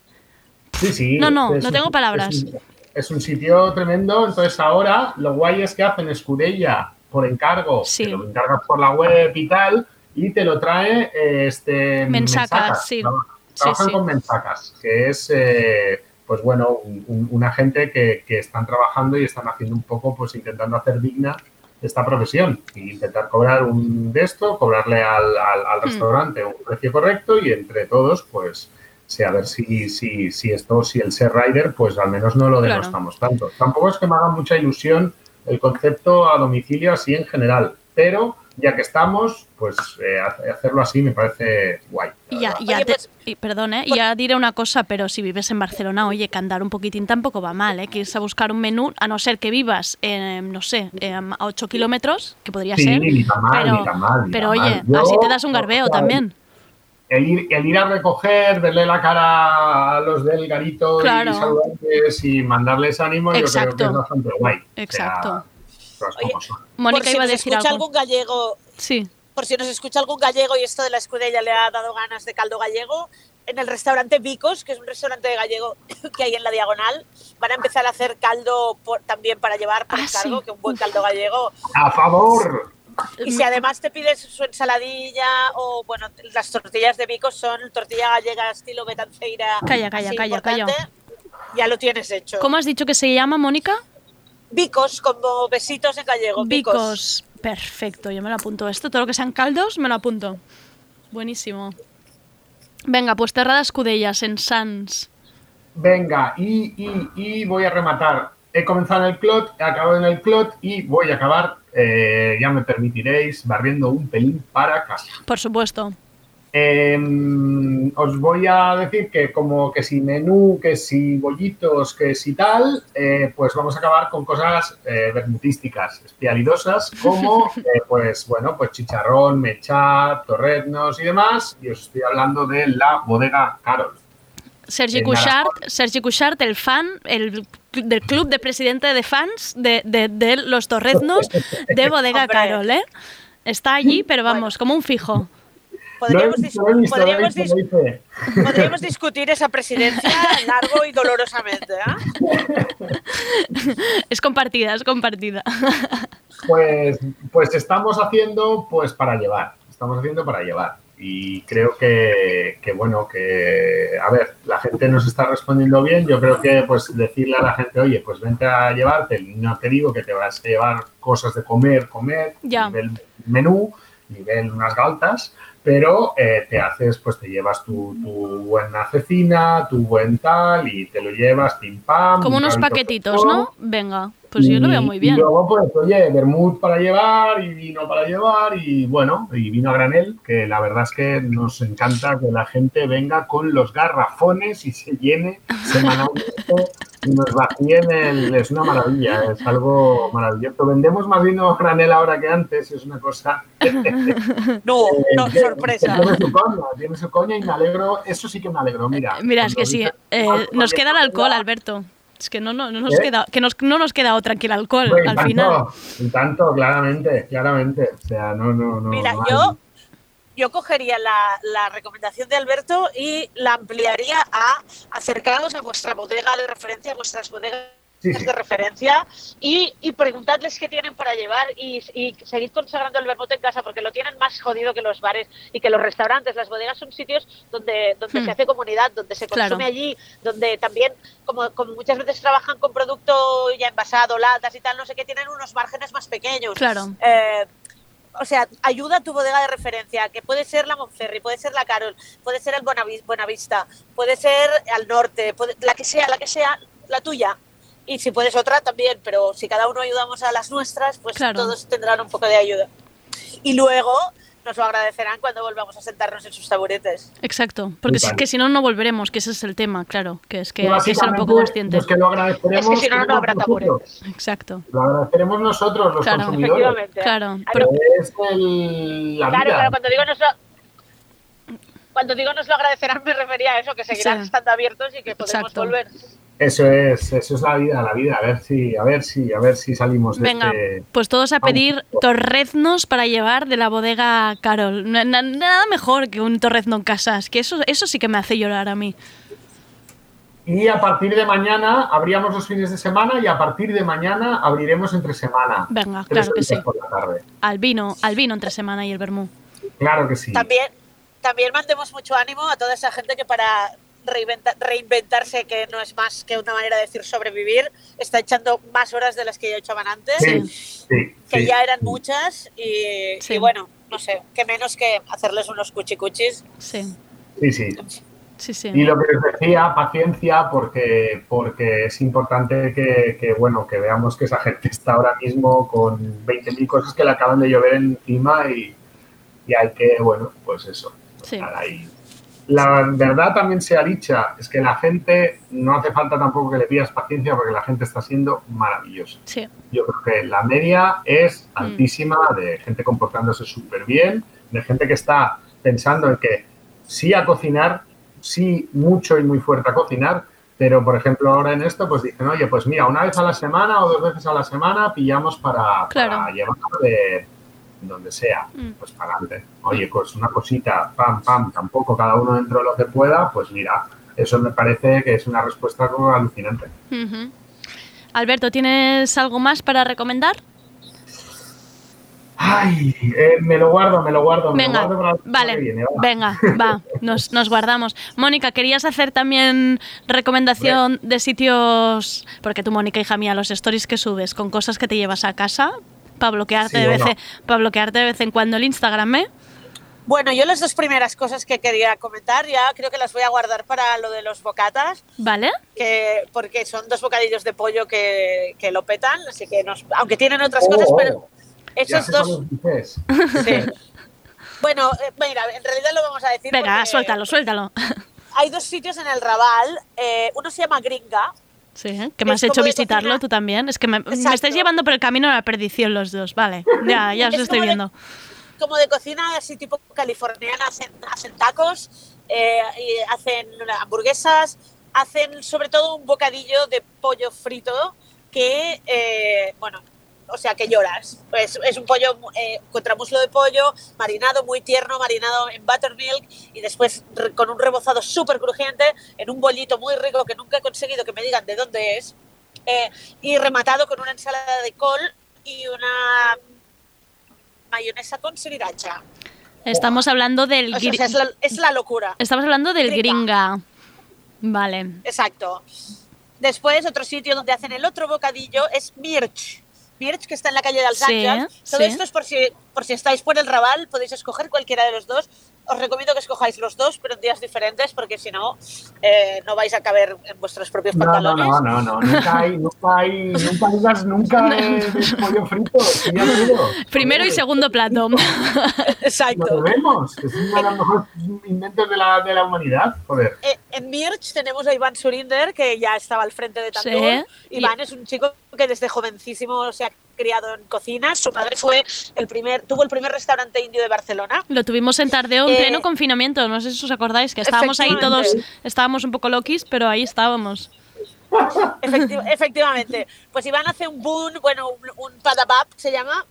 [SPEAKER 11] Sí, sí.
[SPEAKER 2] No, no, no
[SPEAKER 11] un-
[SPEAKER 2] tengo palabras.
[SPEAKER 11] Es un, es un sitio tremendo. Entonces ahora lo guay es que hacen Escudella por encargo.
[SPEAKER 2] Sí.
[SPEAKER 11] Que lo encargas por la web y tal. Y te lo trae eh, este
[SPEAKER 2] Mensacas, sí.
[SPEAKER 11] Traba-
[SPEAKER 2] Sí,
[SPEAKER 11] Trabajan
[SPEAKER 2] sí.
[SPEAKER 11] con Mensacas, que es eh, pues bueno, un- un- una gente que, que están trabajando y están haciendo un poco, pues intentando hacer digna esta profesión. Y intentar cobrar un de esto, cobrarle al, al- al
[SPEAKER 2] Hmm.
[SPEAKER 11] restaurante un precio correcto y entre todos, pues sí, a ver si, si, si esto, si el ser rider, pues al menos no lo
[SPEAKER 2] Claro.
[SPEAKER 11] denostamos tanto. Tampoco es que me haga mucha ilusión el concepto a domicilio así en general, pero ya que estamos, pues eh, ha- hacerlo así me parece guay.
[SPEAKER 2] Y ya, y ya
[SPEAKER 10] Oye,
[SPEAKER 2] te-
[SPEAKER 10] pues-
[SPEAKER 2] y perdón, ¿eh? Ya diré una cosa, pero si vives en Barcelona, oye, que andar un poquitín tampoco va mal, ¿eh? Que irse a buscar un menú, a no ser que vivas, en, no sé, em, a 8 kilómetros, que podría
[SPEAKER 11] Sí,
[SPEAKER 2] ser.
[SPEAKER 11] ni tan mal,
[SPEAKER 2] pero,
[SPEAKER 11] ni tan mal, ni
[SPEAKER 2] pero
[SPEAKER 11] tan
[SPEAKER 2] oye,
[SPEAKER 11] mal. Yo,
[SPEAKER 2] así te das un garbeo
[SPEAKER 11] o sea,
[SPEAKER 2] también.
[SPEAKER 11] El ir, el ir a recoger, verle la cara a los del garito
[SPEAKER 2] Claro.
[SPEAKER 11] y saludarles y mandarles ánimo, yo creo
[SPEAKER 2] Exacto.
[SPEAKER 11] que es bastante guay. O sea,
[SPEAKER 2] Exacto.
[SPEAKER 10] Oye.
[SPEAKER 2] Mónica
[SPEAKER 10] por si
[SPEAKER 2] iba a decir
[SPEAKER 10] escucha
[SPEAKER 2] algo.
[SPEAKER 10] algún gallego,
[SPEAKER 2] Sí.
[SPEAKER 10] por si nos escucha algún gallego y esto de la escudella le ha dado ganas de caldo gallego, en el restaurante Vicos, que es un restaurante gallego que hay en la diagonal, van a empezar a hacer caldo por- también para llevar por
[SPEAKER 2] Ah,
[SPEAKER 10] encargo,
[SPEAKER 2] sí.
[SPEAKER 10] que un buen caldo gallego.
[SPEAKER 11] ¡A favor!
[SPEAKER 10] Y si además te pides su ensaladilla o, bueno, las tortillas de Vicos son tortilla gallega estilo betanceira.
[SPEAKER 2] Calla, calla, calla, calla.
[SPEAKER 10] Ya lo tienes hecho.
[SPEAKER 2] ¿Cómo has dicho que se llama, Mónica?
[SPEAKER 10] Vicos, como besitos en gallego. Vicos.
[SPEAKER 2] Bicos. Perfecto, yo me lo apunto. Esto, todo lo que sean caldos, me lo apunto. Buenísimo. Venga, pues Terra de Escudellas en Sans.
[SPEAKER 11] Venga, y, y, y voy a rematar. He comenzado en el clot, he acabado en el clot y voy a acabar, eh, ya me permitiréis, barriendo un pelín para casa.
[SPEAKER 2] Por supuesto.
[SPEAKER 11] Eh, os voy a decir que como que si menú, que si bollitos, que si tal, eh, pues vamos a acabar con cosas eh, bermutísticas, espialidosas, como eh, pues bueno, pues chicharrón, mechá, torreznos y demás. Y os estoy hablando de la bodega Carol.
[SPEAKER 2] Sergi
[SPEAKER 11] En
[SPEAKER 2] Cushart, Sergi Cushart, el fan el, del club de presidente de fans de, de- de los torreznos de Bodega. Carol, ¿eh? Está allí, pero vamos, como un fijo.
[SPEAKER 10] Podríamos, dis- podríamos dis- discutir esa presidencia largo y dolorosamente. ¿eh?
[SPEAKER 2] Es compartida, es compartida.
[SPEAKER 11] Pues, pues estamos haciendo pues para llevar, estamos haciendo para llevar. Y creo que, que, bueno, que, a ver, la gente nos está respondiendo bien. Yo creo que, pues, decirle a la gente, oye, pues vente a llevarte. No te digo que te vas a llevar cosas de comer, comer,
[SPEAKER 2] Ya.
[SPEAKER 11] nivel menú, nivel unas galtas, pero eh, te haces, pues te llevas tu, tu buena cecina, tu buen tal, y te lo llevas pim pam.
[SPEAKER 2] Como
[SPEAKER 11] un
[SPEAKER 2] unos paquetitos. ¿no? Venga. Pues yo lo veo muy bien.
[SPEAKER 11] Y luego, pues, oye, vermut para llevar y vino para llevar y bueno, y vino a granel, que la verdad es que nos encanta que la gente venga con los garrafones y se llene semanalmente y nos vacíen el... Es una maravilla, es algo maravilloso. Vendemos más vino a granel ahora que antes, es una cosa...
[SPEAKER 10] No, no,
[SPEAKER 11] que-
[SPEAKER 10] sorpresa.
[SPEAKER 11] que Tiene su coña, tiene su coña y me alegro, eso sí que me alegro, mira.
[SPEAKER 2] Mira, es que sí. eh, nos queda el alcohol, Alberto. Es que no, no, no nos
[SPEAKER 11] ¿Eh?
[SPEAKER 2] queda, que nos, no nos queda otra que el alcohol
[SPEAKER 11] y
[SPEAKER 2] al
[SPEAKER 11] tanto,
[SPEAKER 2] final.
[SPEAKER 11] y tanto, claramente, claramente. O sea, no, no, no.
[SPEAKER 10] Mira,
[SPEAKER 11] no
[SPEAKER 10] yo, yo cogería la, la recomendación de Alberto y la ampliaría a acercaros a vuestra bodega de referencia, a vuestras bodegas
[SPEAKER 11] Sí, sí.
[SPEAKER 10] de referencia y, y preguntadles qué tienen para llevar y, y seguid consagrando el vermut en casa porque lo tienen más jodido que los bares y que los restaurantes. Las bodegas son sitios donde, donde
[SPEAKER 2] Hmm.
[SPEAKER 10] se hace comunidad, donde se
[SPEAKER 2] Claro.
[SPEAKER 10] consume allí, donde también, como, como muchas veces trabajan con producto ya envasado, latas y tal, no sé qué, tienen unos márgenes más pequeños.
[SPEAKER 2] Claro.
[SPEAKER 10] Eh, o sea, ayuda a tu bodega de referencia, que puede ser la Monferri, puede ser la Carol, puede ser el Buenavi- Buenavista, puede ser al norte, puede- la que sea, la que sea, la tuya. Y si puedes otra también, pero si cada uno ayudamos a las nuestras, pues
[SPEAKER 2] Claro.
[SPEAKER 10] todos tendrán un poco de ayuda. Y luego nos lo agradecerán cuando volvamos a sentarnos en sus taburetes.
[SPEAKER 2] Exacto. Porque si, que si no, no volveremos, que ese es el tema, claro. Que es que hay que ser un poco
[SPEAKER 11] básicamente
[SPEAKER 2] consciente.
[SPEAKER 11] Los que lo agradeceremos.
[SPEAKER 10] Es que si no, no habrá
[SPEAKER 11] nosotros.
[SPEAKER 2] Exacto.
[SPEAKER 11] Lo agradeceremos nosotros, los
[SPEAKER 2] Claro,
[SPEAKER 11] consumidores.
[SPEAKER 10] Efectivamente.
[SPEAKER 2] Claro. Pero,
[SPEAKER 11] Es el, la
[SPEAKER 10] Claro,
[SPEAKER 11] vida.
[SPEAKER 10] claro, cuando digo nos lo, cuando digo nos lo agradecerán me refería a eso, que seguirán
[SPEAKER 2] Sí.
[SPEAKER 10] estando abiertos y que podremos
[SPEAKER 2] Exacto.
[SPEAKER 10] volver.
[SPEAKER 11] Eso es, eso es la vida, la vida. A ver si, a ver si, a ver si salimos de
[SPEAKER 2] venga,
[SPEAKER 11] este.
[SPEAKER 2] pues todos a pedir torreznos para llevar de la bodega Carol. Na- na- nada mejor que un torrezno en casa. Es que eso, eso sí que me hace llorar a mí.
[SPEAKER 11] Y a partir de mañana abríamos los fines de semana y a partir de mañana abriremos entre semana.
[SPEAKER 2] Venga, claro que sí.
[SPEAKER 11] por la tarde.
[SPEAKER 2] Al vino, al vino entre semana y el vermú.
[SPEAKER 11] Claro que sí.
[SPEAKER 10] También, también mandemos mucho ánimo a toda esa gente que para reinventa- reinventarse, que no es más que una manera de decir sobrevivir, está echando más horas de las que ya echaban antes,
[SPEAKER 11] Sí, sí,
[SPEAKER 10] que
[SPEAKER 11] sí.
[SPEAKER 10] ya eran muchas y,
[SPEAKER 2] Sí.
[SPEAKER 10] y bueno, no sé, que menos que hacerles unos cuchicuchis.
[SPEAKER 2] Sí,
[SPEAKER 11] Sí, sí.
[SPEAKER 2] sí, sí.
[SPEAKER 11] Y lo que os decía, paciencia, porque, porque es importante que, que, bueno, que veamos que esa gente está ahora mismo con 20.000 cosas que le acaban de llover encima y, y hay que, bueno, pues eso.
[SPEAKER 2] Sí.
[SPEAKER 11] estar ahí. La verdad también sea dicha, es que la gente, no hace falta tampoco que le pidas paciencia porque la gente está siendo maravillosa.
[SPEAKER 2] Sí,
[SPEAKER 11] Yo creo que la media es altísima de gente comportándose súper bien, de gente que está pensando en que sí a cocinar, sí mucho y muy fuerte a cocinar, pero por ejemplo ahora en esto pues dicen, oye, pues mira, una vez a la semana o dos veces a la semana pillamos para,
[SPEAKER 2] Claro.
[SPEAKER 11] para llevar de donde sea,
[SPEAKER 2] Mm.
[SPEAKER 11] pues para adelante. Oye, pues una cosita, pam, pam, tampoco cada uno dentro de lo que pueda, pues mira, eso me parece que es una respuesta como alucinante.
[SPEAKER 2] Alberto, ¿tienes algo más para recomendar?
[SPEAKER 11] Ay, eh, me lo guardo, me lo guardo. me lo
[SPEAKER 2] Venga,
[SPEAKER 11] guardo para
[SPEAKER 2] vale,
[SPEAKER 11] viene, va.
[SPEAKER 2] venga, va, nos, nos guardamos. Mónica, ¿querías hacer también recomendación de sitios? Porque tú, Mónica, hija mía, los stories que subes con cosas que te llevas a casa para bloquearte,
[SPEAKER 11] Sí,
[SPEAKER 2] de, vez,
[SPEAKER 11] bueno.
[SPEAKER 2] para bloquearte de vez en cuando el Instagram, ¿eh?
[SPEAKER 10] Bueno, yo las dos primeras cosas que quería comentar ya creo que las voy a guardar para lo de los bocatas,
[SPEAKER 2] ¿Vale?
[SPEAKER 10] que, porque son dos bocadillos de pollo que, que lo petan, así que nos, aunque tienen otras
[SPEAKER 11] Oh,
[SPEAKER 10] cosas,
[SPEAKER 11] oh,
[SPEAKER 10] pero esos dos... Sí. Bueno, eh, mira, en realidad lo vamos a decir.
[SPEAKER 2] Venga, suéltalo, suéltalo.
[SPEAKER 10] Hay dos sitios en el Raval. eh, uno se llama Gringa.
[SPEAKER 2] Sí, ¿eh? que me has hecho visitarlo
[SPEAKER 10] cocina.
[SPEAKER 2] tú también. Es que me, me estáis llevando por el camino a la perdición los dos, vale. Ya, ya os
[SPEAKER 10] Es
[SPEAKER 2] estoy
[SPEAKER 10] de-
[SPEAKER 2] viendo.
[SPEAKER 10] Como de cocina así tipo californiana. Hacen, hacen tacos, eh, y hacen hamburguesas, hacen sobre todo un bocadillo de pollo frito que, eh, bueno, o sea, que lloras. Pues es un pollo eh, contra muslo de pollo, marinado muy tierno, marinado en buttermilk y después con un rebozado súper crujiente en un bollito muy rico que nunca he conseguido que me digan de dónde es. eh, y rematado con una ensalada de col y una mayonesa con sriracha.
[SPEAKER 2] Estamos hablando del
[SPEAKER 10] O sea,
[SPEAKER 2] gri-
[SPEAKER 10] es, la, es la locura.
[SPEAKER 2] Estamos hablando del
[SPEAKER 10] Gringa.
[SPEAKER 2] gringa. Vale.
[SPEAKER 10] Exacto. Después, otro sitio donde hacen el otro bocadillo es Mirch. Mirch, que está en la calle de Alsanjas.
[SPEAKER 2] Sí,
[SPEAKER 10] Todo
[SPEAKER 2] sí.
[SPEAKER 10] esto es por si, por si estáis por el Raval, podéis escoger cualquiera de los dos. Os recomiendo que escojáis los dos, pero en días diferentes, porque si no, eh, no vais a caber en vuestros propios
[SPEAKER 11] No, no,
[SPEAKER 10] pantalones.
[SPEAKER 11] no, no, no, nunca hay, nunca hay, nunca digas nunca pollo frito, ya digo.
[SPEAKER 2] Primero y segundo plato.
[SPEAKER 10] Exacto.
[SPEAKER 11] Lo que es uno de los mejores inventos de la, de la humanidad, joder.
[SPEAKER 10] Eh, en Mirch tenemos a Iván Surinder, que ya estaba al frente de Tandor.
[SPEAKER 2] Sí.
[SPEAKER 10] Iván es un chico que desde jovencísimo se ha criado en cocina. Su padre fue el primer, tuvo el primer restaurante indio de Barcelona.
[SPEAKER 2] Lo tuvimos en Tardeo en
[SPEAKER 10] Eh,
[SPEAKER 2] pleno confinamiento, no sé si os acordáis, que estábamos ahí todos, estábamos un poco loquis, pero ahí estábamos.
[SPEAKER 10] Efecti- efectivamente. Pues Iván hace un boon, bueno, un, un padabap se llama,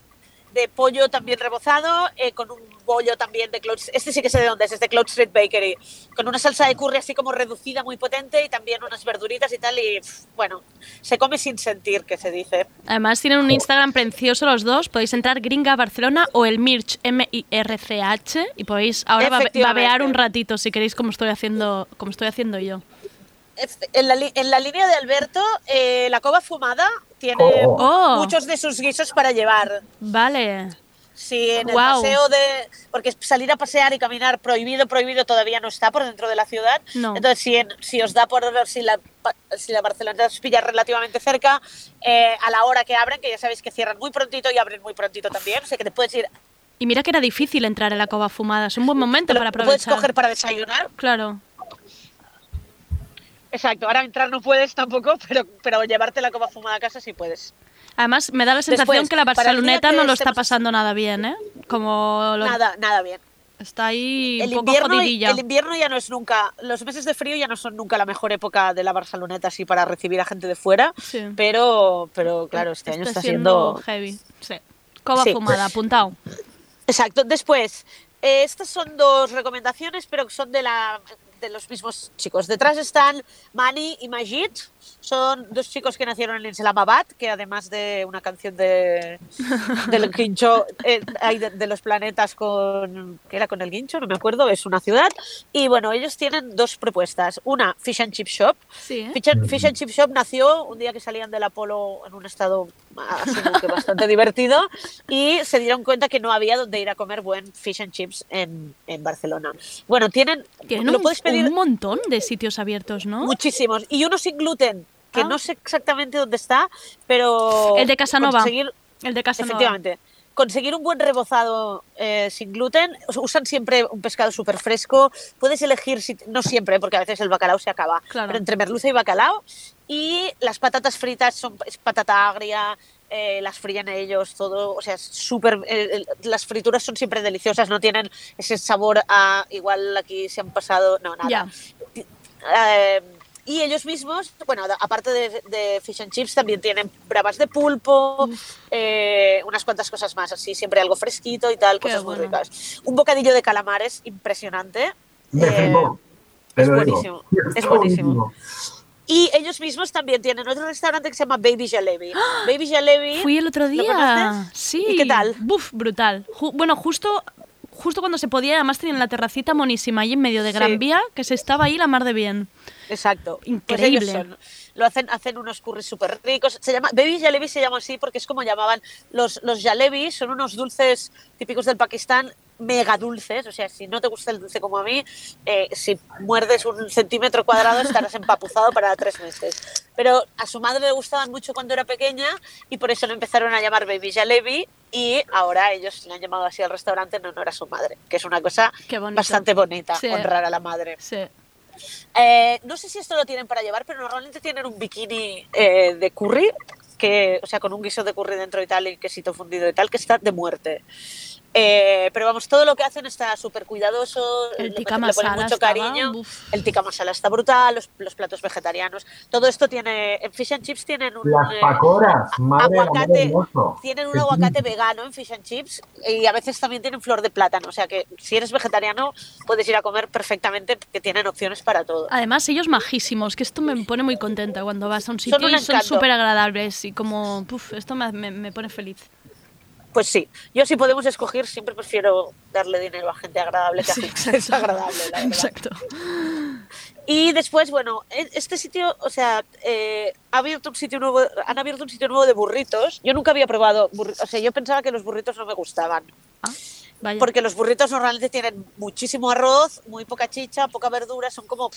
[SPEAKER 10] de pollo también rebozado, eh, con un bollo también de Cloud Este sí que sé de dónde es, es de Cloud Street Bakery. Con una salsa de curry así como reducida, muy potente, y también unas verduritas y tal. Y bueno, se come sin sentir, que se dice.
[SPEAKER 2] Además tienen un Instagram precioso los dos, podéis entrar Gringa Barcelona o el Mirch M-I-R-C-H y podéis ahora babear un ratito si queréis como estoy haciendo, como estoy haciendo yo.
[SPEAKER 10] Este, En la, en la línea de Alberto, eh, la cova fumada tiene
[SPEAKER 2] Oh.
[SPEAKER 10] muchos de sus guisos para llevar.
[SPEAKER 2] Vale.
[SPEAKER 10] Sí, en el paseo de. Porque salir a pasear y caminar prohibido, prohibido todavía no está por dentro de la ciudad.
[SPEAKER 2] No.
[SPEAKER 10] Entonces, si, en- si os da por. Si la, pa- si la Barcelona os pilla relativamente cerca, eh, a la hora que abren, que ya sabéis que cierran muy prontito y abren muy prontito también, o sea que te puedes ir.
[SPEAKER 2] Y mira que era difícil entrar en la cova fumada, es un buen momento para
[SPEAKER 10] Lo puedes
[SPEAKER 2] aprovechar.
[SPEAKER 10] coger para desayunar.
[SPEAKER 2] Claro.
[SPEAKER 10] Exacto, ahora entrar no puedes tampoco, pero, pero llevarte la cova fumada a casa sí puedes.
[SPEAKER 2] Además, me da la sensación
[SPEAKER 10] Después,
[SPEAKER 2] que la
[SPEAKER 10] el
[SPEAKER 2] Barceloneta
[SPEAKER 10] que
[SPEAKER 2] no lo está pasando nada bien, ¿eh? Como lo-
[SPEAKER 10] Nada, nada bien.
[SPEAKER 2] está ahí
[SPEAKER 10] El
[SPEAKER 2] un poco
[SPEAKER 10] invierno,
[SPEAKER 2] jodidilla.
[SPEAKER 10] el invierno ya no es nunca, los meses de frío ya no son nunca la mejor época de la Barceloneta así para recibir a gente de fuera,
[SPEAKER 2] Sí.
[SPEAKER 10] pero, pero claro, este año está, siendo...
[SPEAKER 2] heavy. Sí. Cova
[SPEAKER 10] Sí.
[SPEAKER 2] fumada, apuntado.
[SPEAKER 10] Exacto. Después, eh, estas son dos recomendaciones, pero que son de, la, de los mismos chicos. Detrás están Mani y Majid. Son dos chicos que nacieron en Islamabad, que además de una canción de del guincho, eh, hay de, de los planetas con que era con el guincho, no me acuerdo, es una ciudad. Y bueno, ellos tienen dos propuestas. Una, Fish and Chip Shop.
[SPEAKER 2] Sí, ¿eh?
[SPEAKER 10] Fish and, Fish and Chip Shop nació un día que salían del Apolo en un estado así como que bastante divertido y se dieron cuenta que no había donde ir a comer buen fish and chips en, en Barcelona. Bueno, tienen,
[SPEAKER 2] Tienen
[SPEAKER 10] lo
[SPEAKER 2] un,
[SPEAKER 10] puedes pedir
[SPEAKER 2] un montón de sitios abiertos, ¿no?
[SPEAKER 10] muchísimos y uno sin gluten, que
[SPEAKER 2] Ah.
[SPEAKER 10] no sé exactamente dónde está, pero
[SPEAKER 2] El de Casanova.
[SPEAKER 10] conseguir-
[SPEAKER 2] El de Casanova.
[SPEAKER 10] Efectivamente. Conseguir un buen rebozado eh, sin gluten, us- usan siempre un pescado súper fresco. Puedes elegir, si, no siempre, porque a veces el bacalao se acaba,
[SPEAKER 2] Claro.
[SPEAKER 10] pero entre merluza y bacalao. Y las patatas fritas son es patata agria, eh, las fríen ellos, todo. O sea, es súper. eh, las frituras son siempre deliciosas, no tienen ese sabor a. Igual aquí se han pasado. No, nada. Eh, y ellos mismos, bueno, aparte de, de fish and chips, también tienen bravas de pulpo, eh, unas cuantas cosas más, así, siempre algo fresquito y tal,
[SPEAKER 2] Qué
[SPEAKER 10] cosas muy ricas. Un bocadillo de calamares impresionante.
[SPEAKER 11] Me
[SPEAKER 10] Eh, es buenísimo, es buenísimo. Y ellos mismos también tienen otro restaurante que se llama Baby Jalebi. Baby Jalebi.
[SPEAKER 2] Fui el otro
[SPEAKER 10] ¿lo
[SPEAKER 2] día. Sí.
[SPEAKER 10] ¿Y qué tal?
[SPEAKER 2] Buf, brutal. Ju- bueno, justo justo cuando se podía, además tenían la terracita monísima ahí en medio de Gran
[SPEAKER 10] Sí.
[SPEAKER 2] Vía, que se estaba ahí la mar de bien.
[SPEAKER 10] Exacto. Pues
[SPEAKER 2] Increíble.
[SPEAKER 10] ellos son- lo hacen, hacen unos curries súper ricos. Se llama, Baby Jalebi se llama así porque es como llamaban los, los jalebis, son unos dulces típicos del Pakistán, mega dulces. O sea, si no te gusta el dulce como a mí, eh, si muerdes un centímetro cuadrado estarás empapuzado para tres meses. Pero a su madre le gustaban mucho cuando era pequeña y por eso lo empezaron a llamar Baby Jalebi y ahora ellos le han llamado así al restaurante en honor a su madre, que es una cosa bastante bonita,
[SPEAKER 2] Sí.
[SPEAKER 10] honrar a la madre.
[SPEAKER 2] Sí.
[SPEAKER 10] Eh, no sé si esto lo tienen para llevar, pero normalmente tienen un bikini eh, de curry, que, o sea, con un guiso de curry dentro y tal, y quesito fundido y tal, que está de muerte. Eh, pero vamos, todo lo que hacen está súper cuidadoso,
[SPEAKER 2] El
[SPEAKER 10] le,
[SPEAKER 2] tikka
[SPEAKER 10] le ponen
[SPEAKER 2] masala
[SPEAKER 10] mucho
[SPEAKER 2] estaba,
[SPEAKER 10] cariño, el tikka masala está brutal, los, los platos vegetarianos, todo esto tiene, en Fish and Chips tienen un...
[SPEAKER 11] Las
[SPEAKER 10] eh,
[SPEAKER 11] pacoras, madre
[SPEAKER 10] aguacate, tienen un aguacate vegano en Fish and Chips y a veces también tienen flor de plátano, o sea que si eres vegetariano puedes ir a comer perfectamente, que tienen opciones para todo.
[SPEAKER 2] Además, ellos majísimos, que esto me pone muy contenta cuando vas a un sitio
[SPEAKER 10] un
[SPEAKER 2] y son súper agradables y como, puf, esto me, me- me pone feliz.
[SPEAKER 10] Pues sí, yo si podemos escoger siempre prefiero darle dinero a gente agradable que a
[SPEAKER 2] Sí,
[SPEAKER 10] gente desagradable, la verdad.
[SPEAKER 2] Exacto.
[SPEAKER 10] Y después, bueno, e- este sitio, o sea, eh, ha abierto un sitio nuevo, han abierto un sitio nuevo de burritos. Yo nunca había probado burritos, o sea, yo pensaba que los burritos no me gustaban.
[SPEAKER 2] Ah. Vaya.
[SPEAKER 10] porque los burritos normalmente tienen muchísimo arroz, muy poca chicha, poca verdura, son como,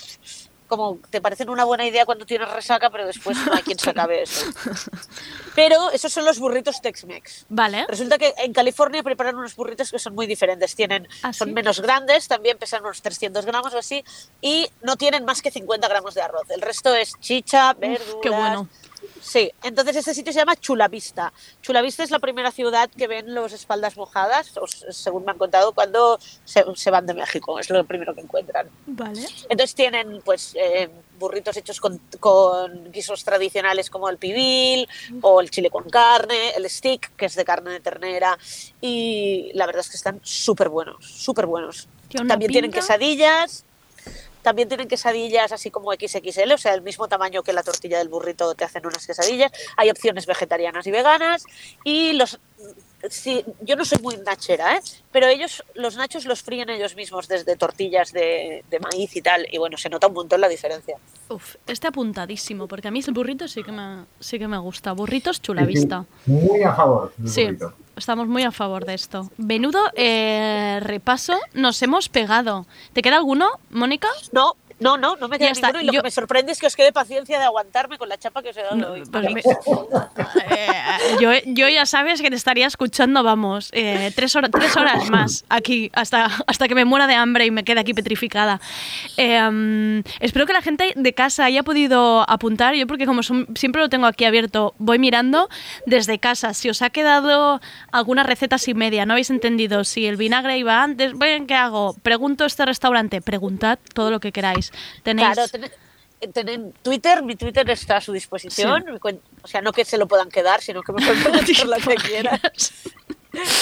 [SPEAKER 10] como te parecen una buena idea cuando tienes resaca, pero después no hay quien se acabe eso. Pero esos son los burritos Tex-Mex.
[SPEAKER 2] Vale.
[SPEAKER 10] Resulta que en California preparan unos burritos que son muy diferentes. Tienen,
[SPEAKER 2] ¿Ah,
[SPEAKER 10] son menos grandes, también pesan unos 300 gramos o así, y no tienen más que 50 gramos de arroz. El resto es chicha, verduras.
[SPEAKER 2] qué bueno.
[SPEAKER 10] Sí, entonces este sitio se llama Chulavista. Chulavista es la primera ciudad que ven los espaldas mojadas, según me han contado, cuando se, se van de México. Es lo primero que encuentran.
[SPEAKER 2] Vale.
[SPEAKER 10] Entonces tienen pues eh, burritos hechos con, con guisos tradicionales como el pibil o el chile con carne, el stick, que es de carne de ternera. Y la verdad es que están súper buenos, súper buenos. También tienen quesadillas. También tienen quesadillas así como XXL, o sea, el mismo tamaño que la tortilla del burrito te hacen unas quesadillas. Hay opciones vegetarianas y veganas. Y los. Sí, yo no soy muy nachera, ¿eh? pero ellos, los nachos los fríen ellos mismos desde tortillas de, de maíz y tal. Y bueno, se nota un montón la diferencia.
[SPEAKER 2] Uf, este apuntadísimo, porque a mí el burrito sí que me, sí que me gusta. Burritos chula vista.
[SPEAKER 11] Muy a favor. del
[SPEAKER 2] Sí,
[SPEAKER 11] burrito.
[SPEAKER 2] estamos muy a favor de esto. Menudo eh, repaso nos hemos pegado. ¿Te queda alguno, Mónica?
[SPEAKER 10] No, no, no, no me queda ninguno. Y lo
[SPEAKER 2] yo-
[SPEAKER 10] que me sorprende es que os quede paciencia de aguantarme con la chapa que os he dado hoy.
[SPEAKER 2] Pues mi- Eh, yo, yo ya sabes que te estaría escuchando, vamos, eh, tres, horas, tres horas más aquí, hasta, hasta que me muera de hambre y me quede aquí petrificada. Eh, mm, espero que la gente de casa haya podido apuntar, yo porque como son- siempre lo tengo aquí abierto, voy mirando desde casa. Si os ha quedado alguna receta sin media, no habéis entendido si el vinagre iba antes, ¿qué hago? Pregunto este restaurante, preguntad todo lo que queráis. Tenéis...
[SPEAKER 10] Claro, ten- ten- Twitter, mi Twitter está a su disposición. O sea, no que se lo puedan quedar, sino que me pueden preguntar lo que quieran.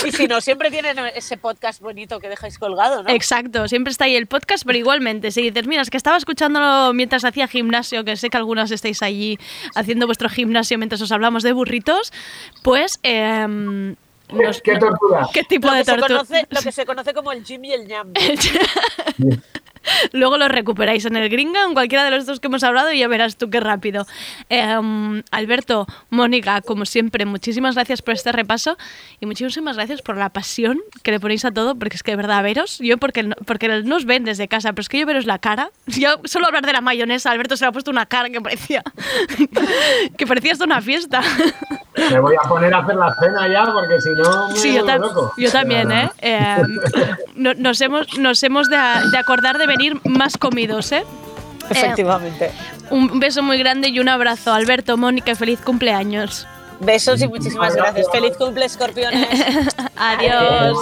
[SPEAKER 10] Y si no, siempre tienen ese podcast bonito que dejáis colgado, ¿no?
[SPEAKER 2] Exacto, siempre está ahí el podcast, pero igualmente, si dices, mira, es que estaba escuchándolo mientras hacía gimnasio, que sé que algunos estáis allí haciendo vuestro gimnasio mientras os hablamos de burritos, pues... em, nos-
[SPEAKER 11] ¿Qué tortura?
[SPEAKER 2] ¿Qué tipo
[SPEAKER 10] lo,
[SPEAKER 2] de
[SPEAKER 10] que se
[SPEAKER 2] tortura?
[SPEAKER 10] conoce, lo que se conoce como el Jim y el Ñam.
[SPEAKER 2] Luego lo recuperáis en el Gringa, en cualquiera de los dos que hemos hablado, y ya verás tú qué rápido. Em, Alberto, Mónica, como siempre, muchísimas gracias por este repaso y muchísimas gracias por la pasión que le ponéis a todo, porque es que de verdad, veros, yo porque no, porque no os ven desde casa, pero es que yo veros la cara. Yo solo hablar de la mayonesa, Alberto se le ha puesto una cara que parecía que parecía hasta una fiesta.
[SPEAKER 11] Me voy a poner a hacer la cena ya porque si no me
[SPEAKER 2] Sí, yo, tam-
[SPEAKER 11] loco.
[SPEAKER 2] yo también, ¿eh? Eh, no- nos hemos, nos hemos de, de acordar de venir más comidos, ¿eh?
[SPEAKER 10] Efectivamente.
[SPEAKER 2] Un beso muy grande y un abrazo, Alberto, Mónica, feliz cumpleaños.
[SPEAKER 10] Besos y muchísimas gracias. Feliz cumple, escorpiones.
[SPEAKER 2] Adiós.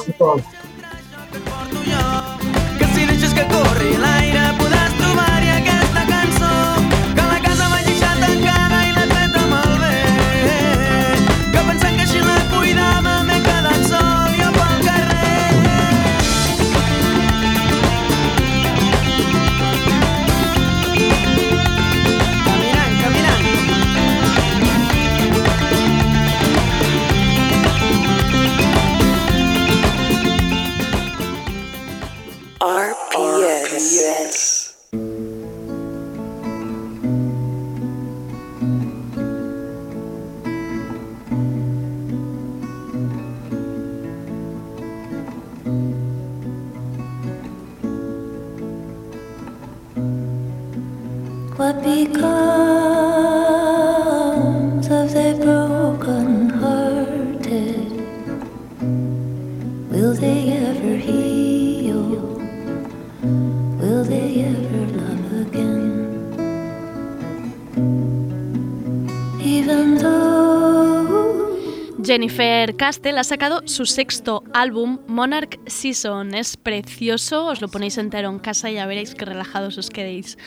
[SPEAKER 1] RPS.
[SPEAKER 12] What becomes
[SPEAKER 2] Jennifer Castell ha sacado su sexto álbum, Monarch Season. Es precioso, os lo ponéis entero en casa y ya veréis que relajados os quedéis.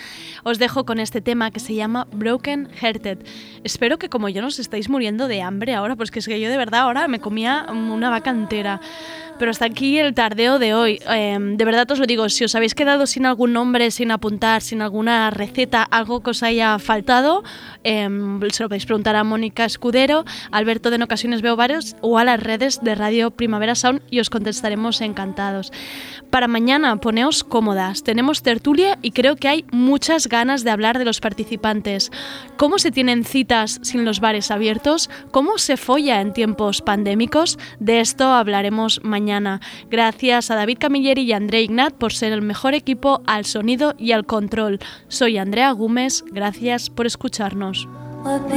[SPEAKER 2] Os dejo con este tema que se llama Broken Hearted. Espero que como yo no os estáis muriendo de hambre ahora, pues que es que yo de verdad ahora me comía una vaca entera. Pero hasta aquí el tardeo de hoy. Eh, de verdad os lo digo, si os habéis quedado sin algún nombre, sin apuntar, sin alguna receta, algo que os haya faltado, eh, se lo podéis preguntar a Mónica Escudero. Alberto de en ocasiones varios o a las redes de Radio Primavera Sound y os contestaremos encantados. Para mañana, poneos cómodas. Tenemos tertulia y creo que hay muchas ganas de hablar de los participantes. ¿Cómo se tienen citas sin los bares abiertos? ¿Cómo se folla en tiempos pandémicos? De esto hablaremos mañana. Gracias a David Camilleri y André Ignat por ser el mejor equipo al sonido y al control. Soy Andrea Gómez. Gracias por escucharnos.
[SPEAKER 12] What